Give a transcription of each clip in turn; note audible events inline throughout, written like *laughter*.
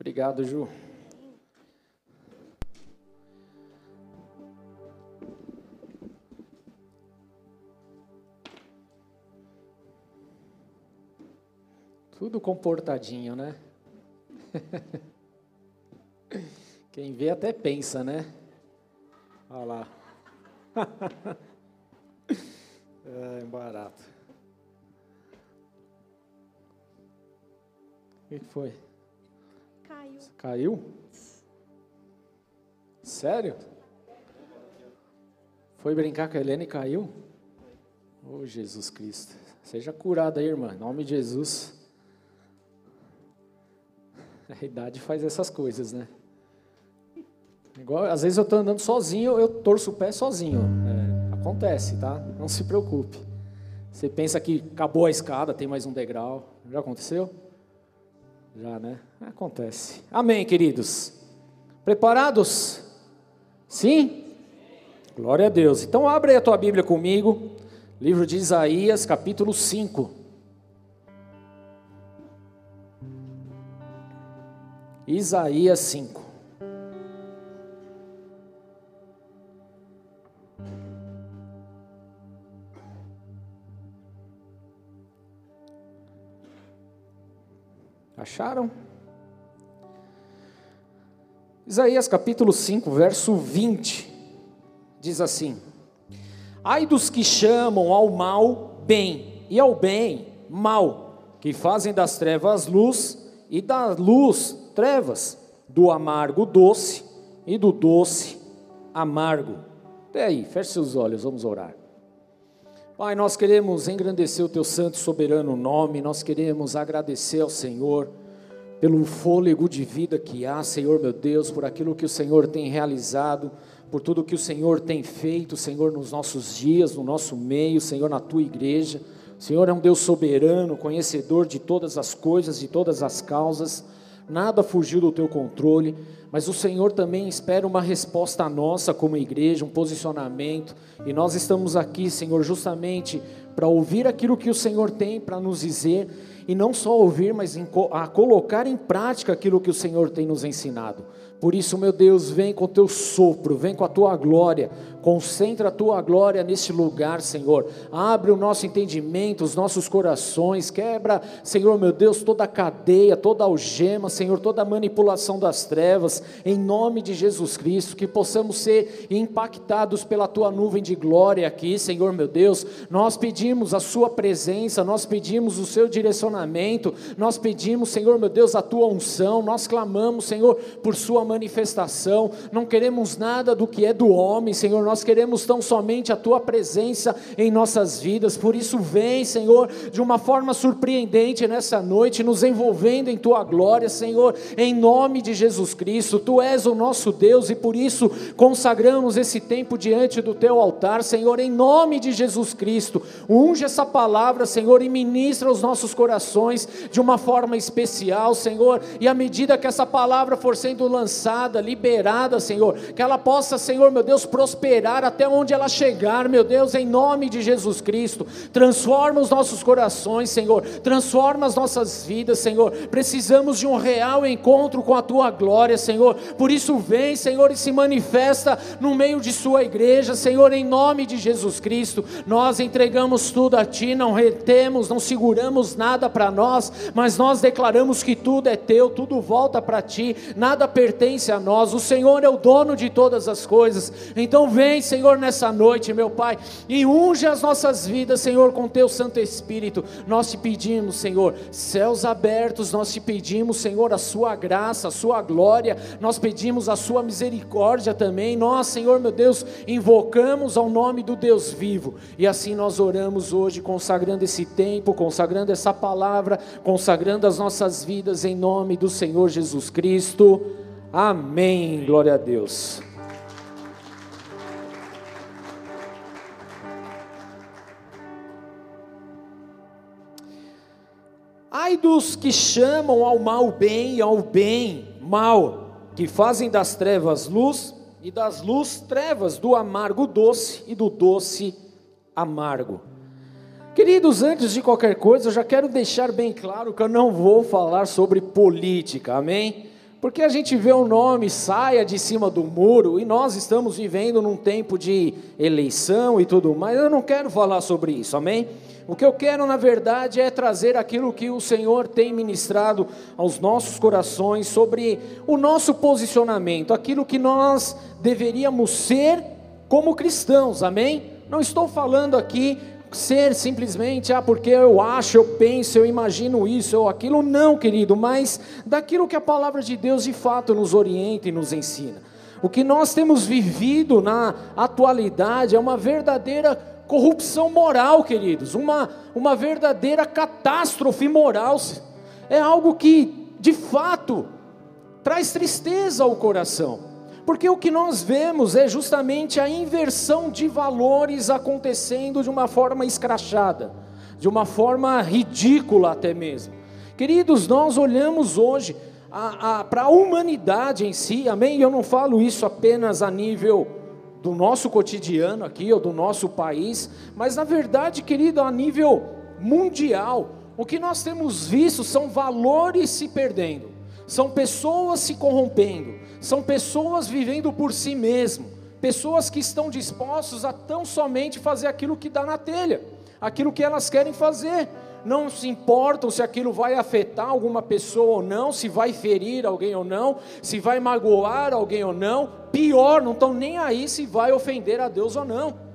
Obrigado, Ju. Tudo comportadinho, né? *laughs* Quem vê até pensa, né? Olha lá. *laughs* é barato. O que foi? Caiu. Caiu? Sério? Foi brincar com a Helena e caiu? Oh, Jesus Cristo. Seja curada aí, irmã. Em nome de Jesus. *laughs* A idade faz essas coisas, né? Igual, às vezes eu estou andando sozinho, eu torço o pé sozinho. É, acontece, tá? Não se preocupe. Você pensa que acabou a escada, tem mais um degrau. Já aconteceu? Já, né? Acontece. Amém, queridos. Preparados? Sim? Glória a Deus. Então abre a tua Bíblia comigo. Livro de Isaías, capítulo 5. Isaías 5. Acharam? Isaías capítulo 5, verso 20, diz assim: Ai dos que chamam ao mal bem, e ao bem mal, que fazem das trevas luz, e da luz trevas, do amargo doce, e do doce amargo. Até aí, feche seus olhos, vamos orar. Pai, nós queremos engrandecer o teu santo e soberano nome, nós queremos agradecer ao Senhor pelo fôlego de vida que há, Senhor meu Deus, por aquilo que o Senhor tem realizado, por tudo que o Senhor tem feito, Senhor, nos nossos dias, no nosso meio, Senhor, na tua igreja. O Senhor é um Deus soberano, conhecedor de todas as coisas, de todas as causas, nada fugiu do teu controle, mas o Senhor também espera uma resposta nossa como igreja, um posicionamento, e nós estamos aqui, Senhor, justamente para ouvir aquilo que o Senhor tem para nos dizer e não só ouvir, mas a colocar em prática aquilo que o Senhor tem nos ensinado. Por isso, meu Deus, vem com o teu sopro, vem com a tua glória, concentra a tua glória neste lugar, Senhor. Abre o nosso entendimento, os nossos corações, quebra, Senhor, meu Deus, toda cadeia, toda algema, Senhor, toda manipulação das trevas, em nome de Jesus Cristo, que possamos ser impactados pela tua nuvem de glória aqui, Senhor, meu Deus. Nós pedimos a Sua presença, nós pedimos o Seu direcionamento, nós pedimos, Senhor, meu Deus, a tua unção, nós clamamos, Senhor, por Sua manifestação, não queremos nada do que é do homem, Senhor, nós queremos tão somente a tua presença em nossas vidas, por isso vem, Senhor, de uma forma surpreendente nessa noite, nos envolvendo em tua glória, Senhor, em nome de Jesus Cristo, tu és o nosso Deus e por isso consagramos esse tempo diante do teu altar, Senhor, em nome de Jesus Cristo, unge essa palavra, Senhor, e ministra os nossos corações de uma forma especial, Senhor, e à medida que essa palavra for sendo lançada, liberada, Senhor, que ela possa, Senhor, meu Deus, prosperar até onde ela chegar, meu Deus, em nome de Jesus Cristo. Transforma os nossos corações, Senhor, transforma as nossas vidas, Senhor. Precisamos de um real encontro com a tua glória, Senhor. Por isso, vem, Senhor, e se manifesta no meio de Sua igreja, Senhor, em nome de Jesus Cristo. Nós entregamos tudo a Ti, não retemos, não seguramos nada para nós, mas nós declaramos que tudo é Teu, tudo volta para Ti, nada pertence a nós, o Senhor é o dono de todas as coisas. Então vem, Senhor, nessa noite, meu Pai, e unge as nossas vidas, Senhor, com teu Santo Espírito. Nós te pedimos, Senhor, céus abertos, nós te pedimos, Senhor, a sua graça, a sua glória, nós pedimos a sua misericórdia também. Nós, Senhor, meu Deus, invocamos ao nome do Deus vivo. E assim nós oramos hoje, consagrando esse tempo, consagrando essa palavra, consagrando as nossas vidas em nome do Senhor Jesus Cristo. Amém. Glória a Deus. Ai dos que chamam ao mal bem e ao bem mal, que fazem das trevas luz e das luz trevas, do amargo doce e do doce amargo. Queridos, antes de qualquer coisa, eu já quero deixar bem claro que eu não vou falar sobre política, amém? Porque a gente vê o nome saia de cima do muro e nós estamos vivendo num tempo de eleição e tudo mais. Eu não quero falar sobre isso, amém? O que eu quero, na verdade, é trazer aquilo que o Senhor tem ministrado aos nossos corações sobre o nosso posicionamento, aquilo que nós deveríamos ser como cristãos, amém? Não estou falando aqui ser simplesmente, ah, porque eu acho, eu penso, eu imagino isso ou aquilo, não, querido, mas daquilo que a palavra de Deus de fato nos orienta e nos ensina. O que nós temos vivido na atualidade é uma verdadeira corrupção moral, queridos, uma, uma verdadeira catástrofe moral. É algo que, de fato, traz tristeza ao coração. Porque o que nós vemos é justamente a inversão de valores acontecendo de uma forma escrachada, de uma forma ridícula até mesmo. Queridos, nós olhamos hoje para a humanidade em si, amém? E eu não falo isso apenas a nível do nosso cotidiano aqui ou do nosso país, mas na verdade, querido, a nível mundial, o que nós temos visto são valores se perdendo, são pessoas se corrompendo, são pessoas vivendo por si mesmo, pessoas que estão dispostos a tão somente fazer aquilo que dá na telha, aquilo que elas querem fazer. Não se importam se aquilo vai afetar alguma pessoa ou não, se vai ferir alguém ou não, se vai magoar alguém ou não. Pior, não estão nem aí se vai ofender a Deus ou não.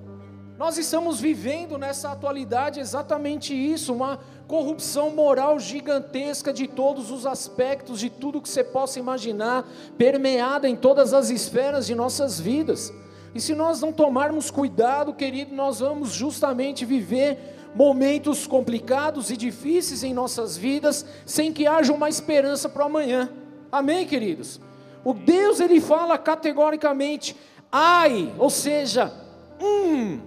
Nós estamos vivendo nessa atualidade exatamente isso, uma corrupção moral gigantesca de todos os aspectos, de tudo que você possa imaginar, permeada em todas as esferas de nossas vidas. E se nós não tomarmos cuidado, querido, nós vamos justamente viver momentos complicados e difíceis em nossas vidas, sem que haja uma esperança para o amanhã. Amém, queridos? O Deus ele fala categoricamente: ai, ou seja, hum,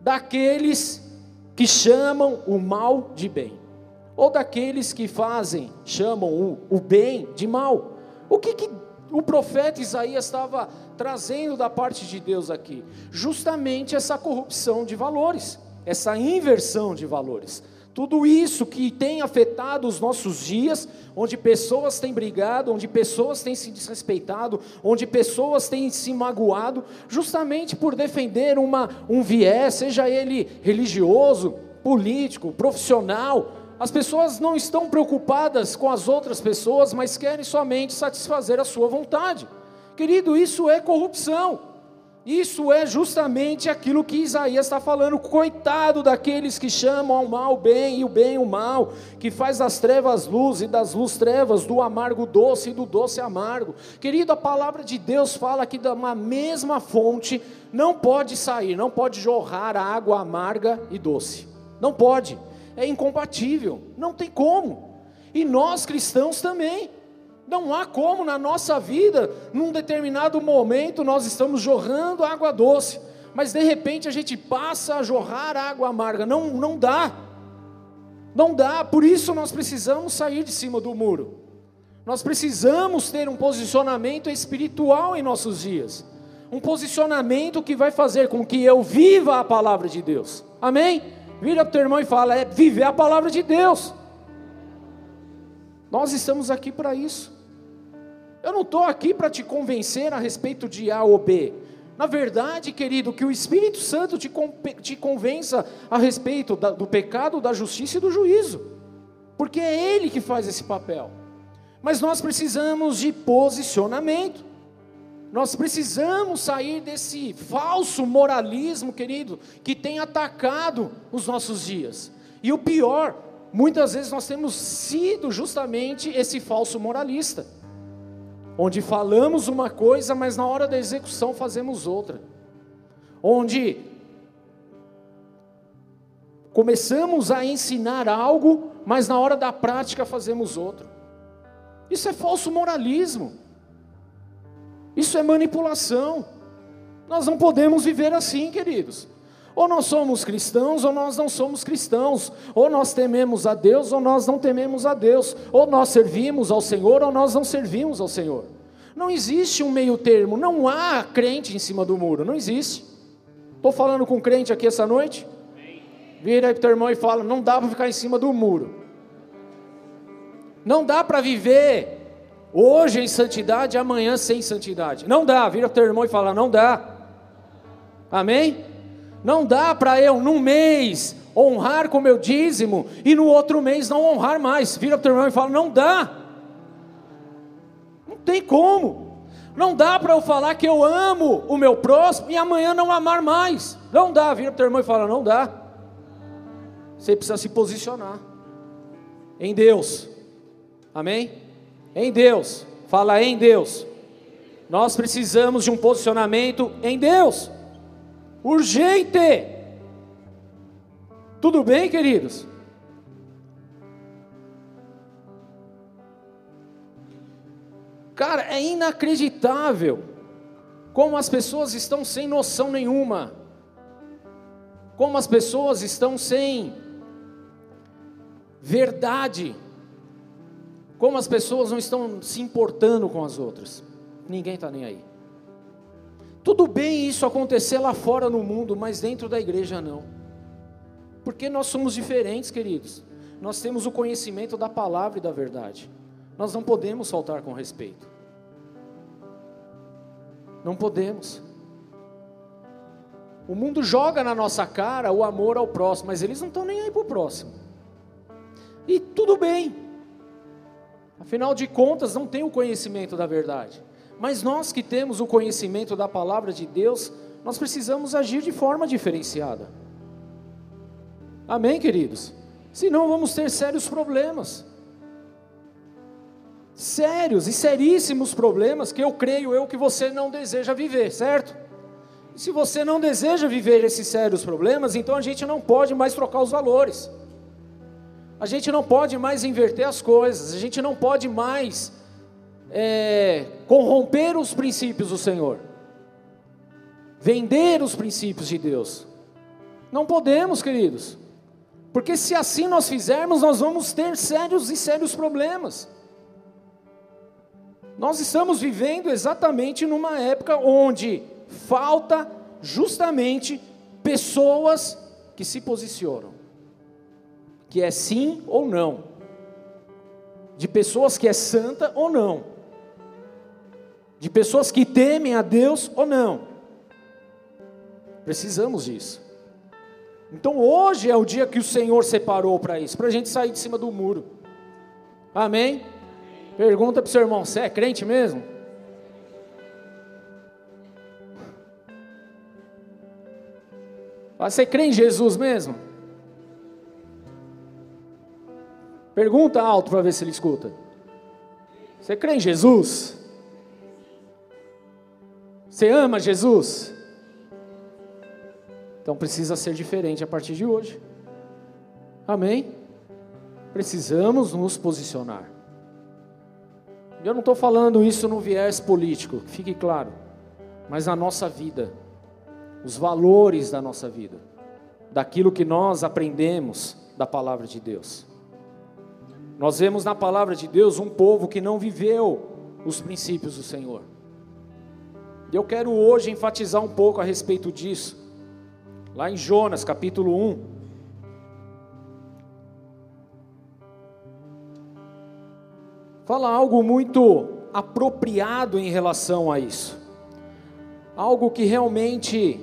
daqueles que chamam o mal de bem, ou daqueles que fazem, chamam o, o bem de mal. O que, que o profeta Isaías estava trazendo da parte de Deus aqui? Justamente essa corrupção de valores, essa inversão de valores. Tudo isso que tem afetado os nossos dias, onde pessoas têm brigado, onde pessoas têm se desrespeitado, onde pessoas têm se magoado, justamente por defender uma, um viés, seja ele religioso, político, profissional. As pessoas não estão preocupadas com as outras pessoas, mas querem somente satisfazer a sua vontade. Querido, isso é corrupção. Isso é justamente aquilo que Isaías está falando. Coitado daqueles que chamam ao mal bem e o bem o mal, que faz das trevas luz e das luz trevas, do amargo doce e do doce amargo. Querido, a palavra de Deus fala que da mesma fonte não pode sair, não pode jorrar água amarga e doce. Não pode. É incompatível. Não tem como. E nós cristãos também. Não há como na nossa vida, num determinado momento, nós estamos jorrando água doce, mas de repente a gente passa a jorrar água amarga. Não, não dá. Não dá. Por isso nós precisamos sair de cima do muro. Nós precisamos ter um posicionamento espiritual em nossos dias. Um posicionamento que vai fazer com que eu viva a palavra de Deus. Amém? Vira para o teu irmão e fala: é viver a palavra de Deus. Nós estamos aqui para isso. Eu não estou aqui para te convencer a respeito de A ou B. Na verdade, querido, que o Espírito Santo te, te convença a respeito da, do pecado, da justiça e do juízo, porque é Ele que faz esse papel. Mas nós precisamos de posicionamento, nós precisamos sair desse falso moralismo, querido, que tem atacado os nossos dias. E o pior, muitas vezes nós temos sido justamente esse falso moralista onde falamos uma coisa, mas na hora da execução fazemos outra, onde começamos a ensinar algo, mas na hora da prática fazemos outro. Isso é falso moralismo, isso é manipulação. Nós não podemos viver assim, queridos. Ou nós somos cristãos ou nós não somos cristãos. Ou nós tememos a Deus ou nós não tememos a Deus. Ou nós servimos ao Senhor ou nós não servimos ao Senhor. Não existe um meio termo, não há crente em cima do muro, não existe. Estou falando com crente aqui essa noite? Vira aí para o teu irmão e fala: não dá para ficar em cima do muro. Não dá para viver Hoje em santidade, amanhã sem santidade. Não dá, vira teu irmão e fala: não dá. Amém? Não dá para eu, num mês, honrar com meu dízimo e no outro mês não honrar mais. Vira para o teu irmão e fala: não dá. Não tem como. Não dá para eu falar que eu amo o meu próximo e amanhã não amar mais. Não dá. Vira para o teu irmão e fala: não dá. Você precisa se posicionar em Deus. Amém? Em Deus. Fala em Deus. Nós precisamos de um posicionamento em Deus. Urgente. Tudo bem, queridos? Cara, é inacreditável como as pessoas estão sem noção nenhuma. Como as pessoas estão sem verdade. Como as pessoas não estão se importando com as outras. Ninguém está nem aí. Tudo bem isso acontecer lá fora no mundo, mas dentro da igreja não. Porque nós somos diferentes, queridos. Nós temos o conhecimento da palavra e da verdade. Nós não podemos faltar com respeito. Não podemos. O mundo joga na nossa cara o amor ao próximo, mas eles não estão nem aí para o próximo. E tudo bem. Afinal de contas, não tem o conhecimento da verdade. Mas nós que temos o conhecimento da palavra de Deus, nós precisamos agir de forma diferenciada. Amém, queridos? Senão vamos ter sérios problemas. Sérios e seríssimos problemas que eu creio eu que você não deseja viver, certo? Se você não deseja viver esses sérios problemas, então a gente não pode mais trocar os valores. A gente não pode mais inverter as coisas, a gente não pode mais é, corromper os princípios do Senhor, vender os princípios de Deus. Não podemos, queridos, porque se assim nós fizermos, nós vamos ter sérios e sérios problemas. Nós estamos vivendo exatamente numa época onde falta justamente pessoas que se posicionam, que é sim ou não, de pessoas que é santa ou não de pessoas que temem a Deus ou não. Precisamos disso. Então hoje é o dia que o Senhor separou para isso, para a gente sair de cima do muro. Amém? Pergunta para o seu irmão: você é crente mesmo? Você crê em Jesus mesmo? Pergunta alto para ver se ele escuta. Você crê em Jesus? Você ama Jesus? Então precisa ser diferente a partir de hoje. Amém? Precisamos nos posicionar. Eu não estou falando isso no viés político, fique claro, mas na nossa vida, os valores da nossa vida, daquilo que nós aprendemos da palavra de Deus. Nós vemos na palavra de Deus um povo que não viveu os princípios do Senhor. E eu quero hoje enfatizar um pouco a respeito disso. Lá em Jonas, capítulo 1. Fala algo muito apropriado em relação a isso. Algo que realmente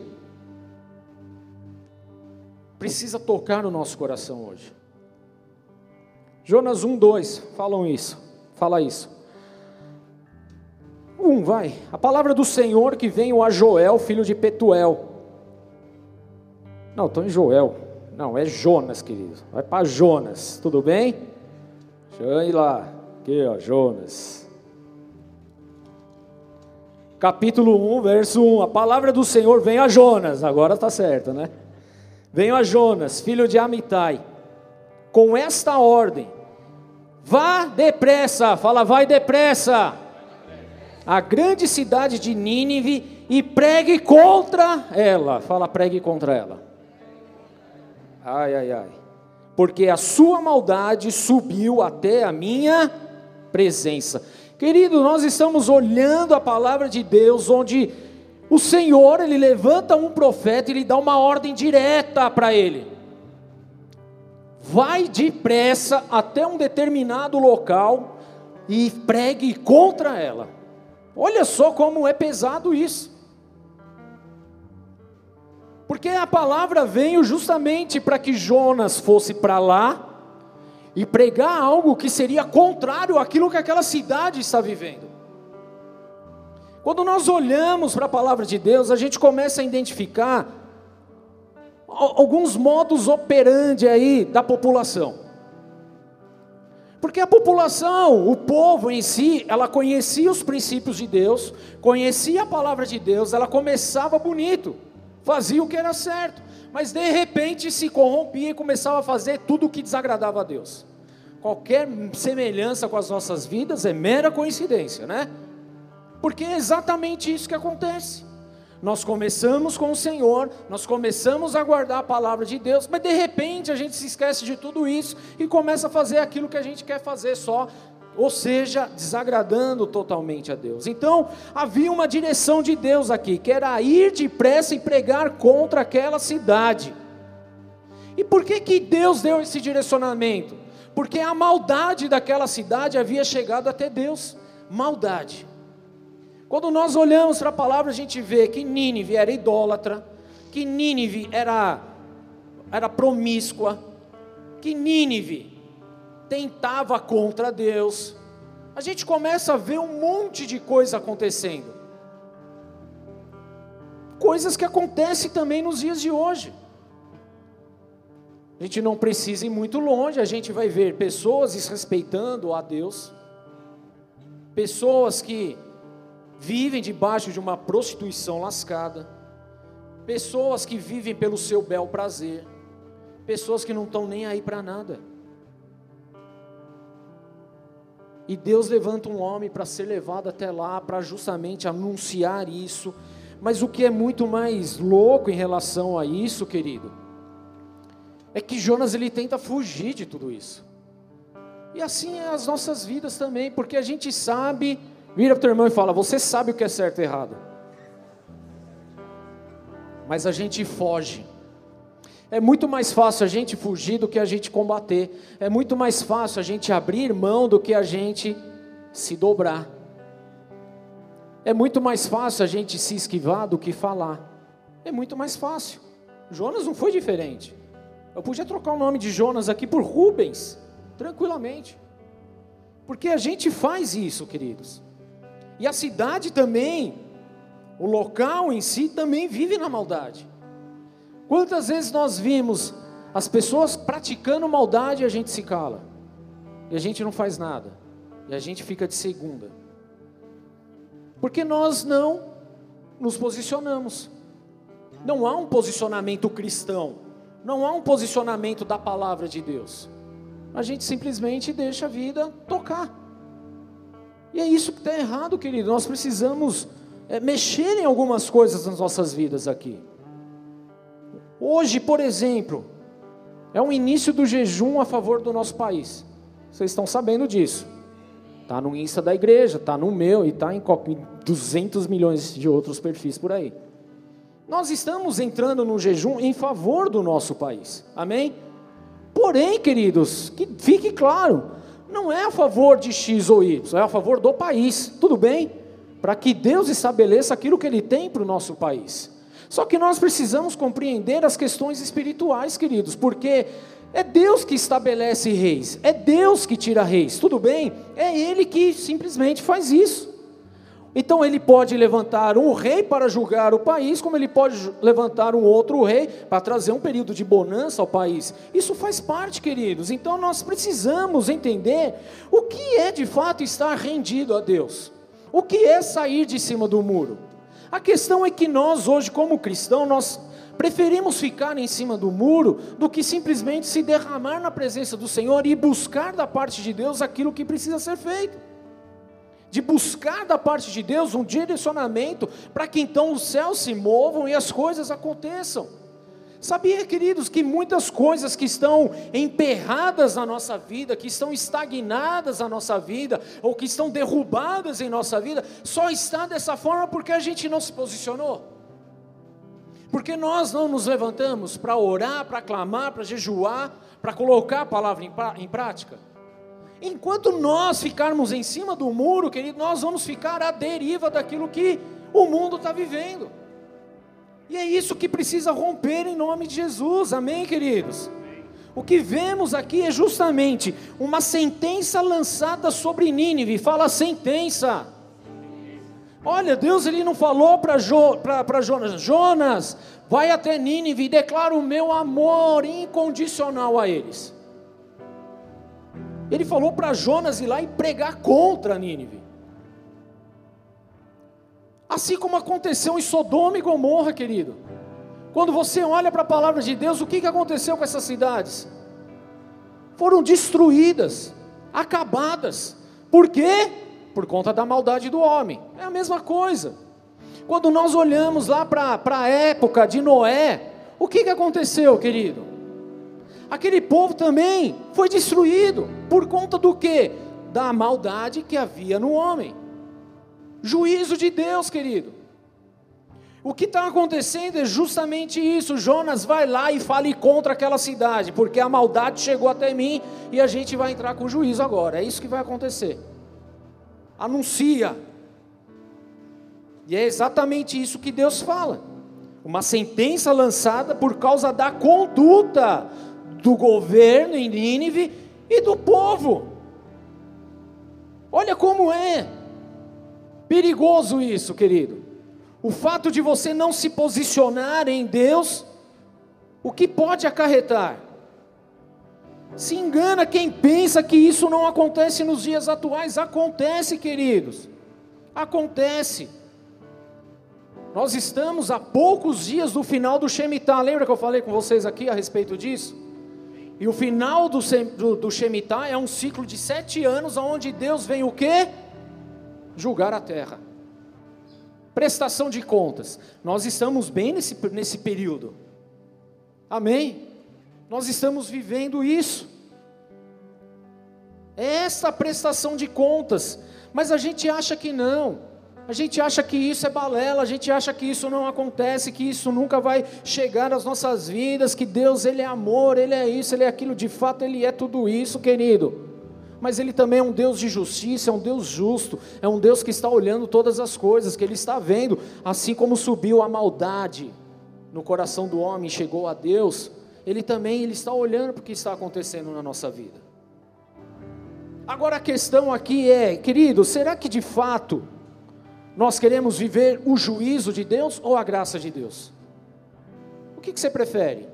precisa tocar no nosso coração hoje. Jonas 1, 2, falam isso, fala isso. Um, vai. A palavra do Senhor que veio a Joel, filho de Petuel. Não, estou em Joel. Não, é Jonas, querido. Vai para Jonas, tudo bem? Deixa eu ir lá. Aqui, ó, Jonas. Capítulo 1, verso 1. A palavra do Senhor vem a Jonas. Agora está certo, né? Venho a Jonas, filho de Amitai, com esta ordem: Vá depressa, fala, vai depressa a grande cidade de Nínive e pregue contra ela. Fala, pregue contra ela. Ai, ai, ai. Porque a sua maldade subiu até a minha presença. Querido, nós estamos olhando a palavra de Deus, onde o Senhor, ele levanta um profeta e ele dá uma ordem direta para ele. Vai depressa até um determinado local e pregue contra ela. Olha só como é pesado isso. Porque a palavra veio justamente para que Jonas fosse para lá e pregar algo que seria contrário àquilo que aquela cidade está vivendo. Quando nós olhamos para a palavra de Deus, a gente começa a identificar alguns modos operandi aí da população. Porque a população, o povo em si, ela conhecia os princípios de Deus, conhecia a palavra de Deus, ela começava bonito, fazia o que era certo, mas de repente se corrompia e começava a fazer tudo o que desagradava a Deus. Qualquer semelhança com as nossas vidas é mera coincidência, né? Porque é exatamente isso que acontece. Nós começamos com o Senhor, nós começamos a guardar a palavra de Deus, mas de repente a gente se esquece de tudo isso e começa a fazer aquilo que a gente quer fazer só, ou seja, desagradando totalmente a Deus. Então, havia uma direção de Deus aqui, que era ir depressa e pregar contra aquela cidade. E por que que Deus deu esse direcionamento? Porque a maldade daquela cidade havia chegado até Deus. Maldade. Quando nós olhamos para a palavra, a gente vê que Nínive era idólatra, que Nínive era, era promíscua, que Nínive tentava contra Deus. A gente começa a ver um monte de coisa acontecendo. Coisas que acontecem também nos dias de hoje. A gente não precisa ir muito longe, a gente vai ver pessoas desrespeitando a Deus, pessoas que vivem debaixo de uma prostituição lascada, pessoas que vivem pelo seu bel prazer, pessoas que não estão nem aí para nada. E Deus levanta um homem para ser levado até lá, para justamente anunciar isso. Mas o que é muito mais louco em relação a isso, querido, é que Jonas ele tenta fugir de tudo isso. E assim é as nossas vidas também, porque a gente sabe Vira para o teu irmão e fala: Você sabe o que é certo e errado. Mas a gente foge. É muito mais fácil a gente fugir do que a gente combater. É muito mais fácil a gente abrir mão do que a gente se dobrar. É muito mais fácil a gente se esquivar do que falar. É muito mais fácil. Jonas não foi diferente. Eu podia trocar o nome de Jonas aqui por Rubens, tranquilamente. Porque a gente faz isso, queridos. E a cidade também, o local em si também vive na maldade. Quantas vezes nós vimos as pessoas praticando maldade e a gente se cala, e a gente não faz nada, e a gente fica de segunda, porque nós não nos posicionamos. Não há um posicionamento cristão, não há um posicionamento da palavra de Deus. A gente simplesmente deixa a vida tocar. E é isso que está errado, querido. Nós precisamos é, mexer em algumas coisas nas nossas vidas aqui. Hoje, por exemplo, é o início do jejum a favor do nosso país. Vocês estão sabendo disso. Está no Insta da igreja, está no meu e está em 200 milhões de outros perfis por aí. Nós estamos entrando no jejum em favor do nosso país. Amém? Porém, queridos, que fique claro, não é a favor de X ou Y, é a favor do país, tudo bem? Para que Deus estabeleça aquilo que Ele tem para o nosso país. Só que nós precisamos compreender as questões espirituais, queridos, porque é Deus que estabelece reis, é Deus que tira reis, tudo bem? É Ele que simplesmente faz isso. Então ele pode levantar um rei para julgar o país, como ele pode levantar um outro rei para trazer um período de bonança ao país. Isso faz parte, queridos. Então nós precisamos entender o que é de fato estar rendido a Deus. O que é sair de cima do muro? A questão é que nós hoje como cristãos nós preferimos ficar em cima do muro do que simplesmente se derramar na presença do Senhor e buscar da parte de Deus aquilo que precisa ser feito de buscar da parte de Deus um direcionamento para que então os céus se movam e as coisas aconteçam. Sabia, queridos, que muitas coisas que estão emperradas na nossa vida, que estão estagnadas na nossa vida, ou que estão derrubadas em nossa vida, só está dessa forma porque a gente não se posicionou. Porque nós não nos levantamos para orar, para clamar, para jejuar, para colocar a palavra em, em prática. Enquanto nós ficarmos em cima do muro, querido, nós vamos ficar à deriva daquilo que o mundo está vivendo. E é isso que precisa romper em nome de Jesus, amém, queridos? O que vemos aqui é justamente uma sentença lançada sobre Nínive, fala sentença. Olha, Deus ele não falou para jo, Jonas, Jonas, vai até Nínive e declara o meu amor incondicional a eles. Ele falou para Jonas ir lá e pregar contra Nínive. Assim como aconteceu em Sodoma e Gomorra, querido. Quando você olha para a palavra de Deus, o que, que aconteceu com essas cidades? Foram destruídas, acabadas. Por quê? Por conta da maldade do homem. É a mesma coisa. Quando nós olhamos lá para a época de Noé, o que, que aconteceu, querido? Aquele povo também foi destruído. Por conta do quê? Da maldade que havia no homem. Juízo de Deus, querido. O que está acontecendo é justamente isso. Jonas vai lá e fale contra aquela cidade, porque a maldade chegou até mim e a gente vai entrar com juízo agora. É isso que vai acontecer. Anuncia. E é exatamente isso que Deus fala. Uma sentença lançada por causa da conduta do governo em Nínive e do povo. Olha como é. Perigoso isso, querido. O fato de você não se posicionar em Deus, o que pode acarretar? Se engana quem pensa que isso não acontece nos dias atuais. Acontece, queridos. Acontece. Nós estamos a poucos dias do final do Shemitah. Lembra que eu falei com vocês aqui a respeito disso? E o final do, do, do Shemitah é um ciclo de sete anos, onde Deus vem o quê? julgar a terra. Prestação de contas. Nós estamos bem nesse, nesse período. Amém? Nós estamos vivendo isso. É essa prestação de contas. Mas a gente acha que não. A gente acha que isso é balela, a gente acha que isso não acontece, que isso nunca vai chegar às nossas vidas, que Deus ele é amor, ele é isso, ele é aquilo, de fato ele é tudo isso, querido mas Ele também é um Deus de justiça, é um Deus justo, é um Deus que está olhando todas as coisas, que Ele está vendo, assim como subiu a maldade no coração do homem, chegou a Deus, Ele também ele está olhando para o que está acontecendo na nossa vida. Agora a questão aqui é, querido, será que de fato nós queremos viver o juízo de Deus ou a graça de Deus? O que, que você prefere?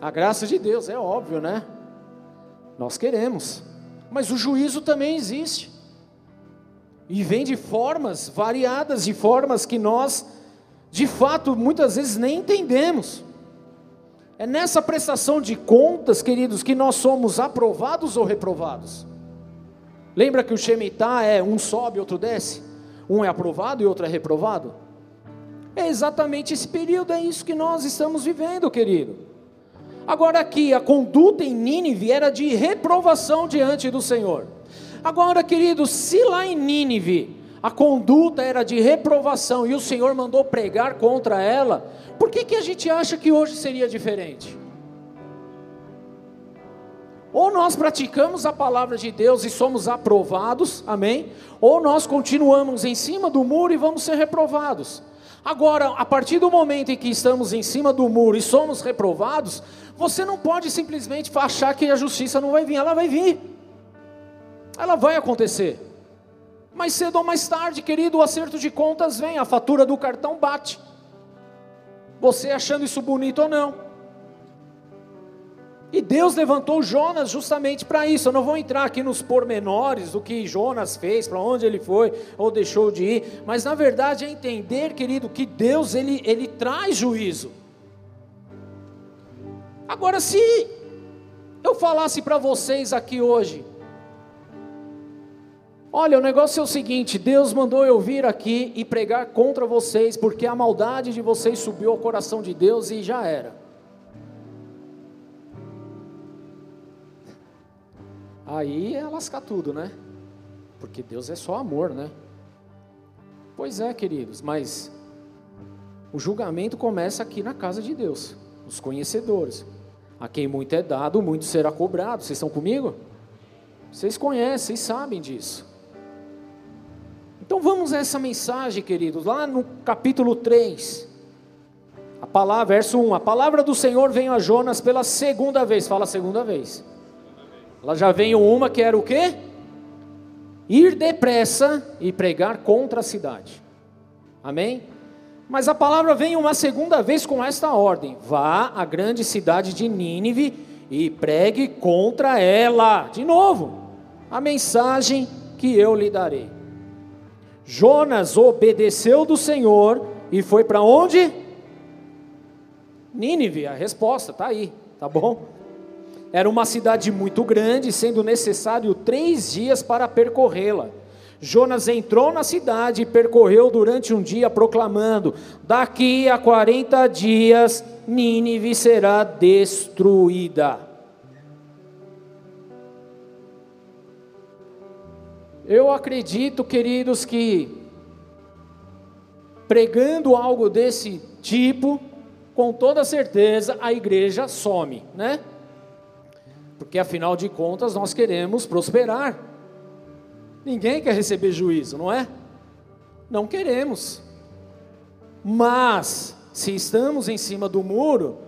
A graça de Deus, é óbvio, né? Nós queremos mas o juízo também existe. E vem de formas variadas, de formas que nós, de fato, muitas vezes nem entendemos. É nessa prestação de contas, queridos, que nós somos aprovados ou reprovados. Lembra que o Shemitah é um sobe, outro desce? Um é aprovado e outro é reprovado? É exatamente esse período, é isso que nós estamos vivendo, querido. Agora aqui, a conduta em Nínive era de reprovação diante do Senhor. Agora, queridos, se lá em Nínive a conduta era de reprovação e o Senhor mandou pregar contra ela, por que, que a gente acha que hoje seria diferente? Ou nós praticamos a palavra de Deus e somos aprovados, amém? Ou nós continuamos em cima do muro e vamos ser reprovados. Agora, a partir do momento em que estamos em cima do muro e somos reprovados, você não pode simplesmente achar que a justiça não vai vir, ela vai vir. Ela vai acontecer. Mais cedo ou mais tarde, querido, o acerto de contas vem, a fatura do cartão bate. Você achando isso bonito ou não. E Deus levantou Jonas justamente para isso. Eu não vou entrar aqui nos pormenores do que Jonas fez, para onde ele foi ou deixou de ir, mas na verdade é entender, querido, que Deus ele, ele traz juízo. Agora, se eu falasse para vocês aqui hoje, olha, o negócio é o seguinte: Deus mandou eu vir aqui e pregar contra vocês, porque a maldade de vocês subiu ao coração de Deus e já era. Aí é lascar tudo, né? Porque Deus é só amor, né? Pois é, queridos, mas o julgamento começa aqui na casa de Deus, os conhecedores. A quem muito é dado, muito será cobrado. Vocês estão comigo? Vocês conhecem, vocês sabem disso. Então vamos a essa mensagem, queridos, lá no capítulo 3. A palavra, verso 1, a palavra do Senhor veio a Jonas pela segunda vez, fala segunda vez. Ela já veio uma que era o quê? Ir depressa e pregar contra a cidade. Amém? Mas a palavra vem uma segunda vez com esta ordem: vá à grande cidade de Nínive e pregue contra ela. De novo, a mensagem que eu lhe darei. Jonas obedeceu do Senhor e foi para onde? Nínive, a resposta está aí, tá bom? Era uma cidade muito grande, sendo necessário três dias para percorrê-la. Jonas entrou na cidade e percorreu durante um dia, proclamando: Daqui a 40 dias Nínive será destruída. Eu acredito, queridos, que pregando algo desse tipo, com toda certeza a igreja some, né? Porque afinal de contas nós queremos prosperar. Ninguém quer receber juízo, não é? Não queremos. Mas, se estamos em cima do muro,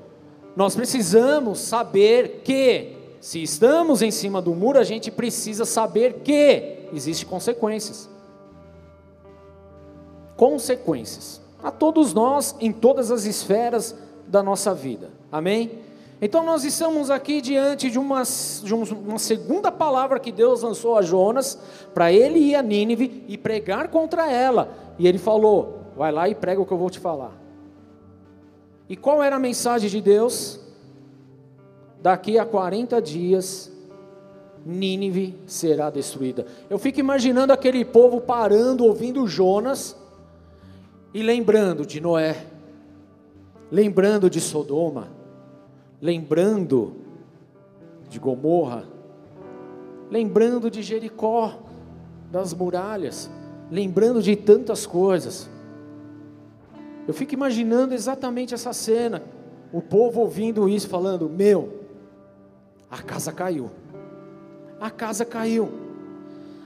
nós precisamos saber que, se estamos em cima do muro, a gente precisa saber que existem consequências. Consequências. A todos nós, em todas as esferas da nossa vida. Amém? Então nós estamos aqui diante de uma, de uma segunda palavra que Deus lançou a Jonas, para ele ir a Nínive e pregar contra ela. E ele falou: vai lá e prega o que eu vou te falar. E qual era a mensagem de Deus? Daqui a 40 dias, Nínive será destruída. Eu fico imaginando aquele povo parando, ouvindo Jonas e lembrando de Noé, lembrando de Sodoma lembrando de Gomorra, lembrando de Jericó, das muralhas, lembrando de tantas coisas. Eu fico imaginando exatamente essa cena, o povo ouvindo isso, falando: Meu, a casa caiu, a casa caiu.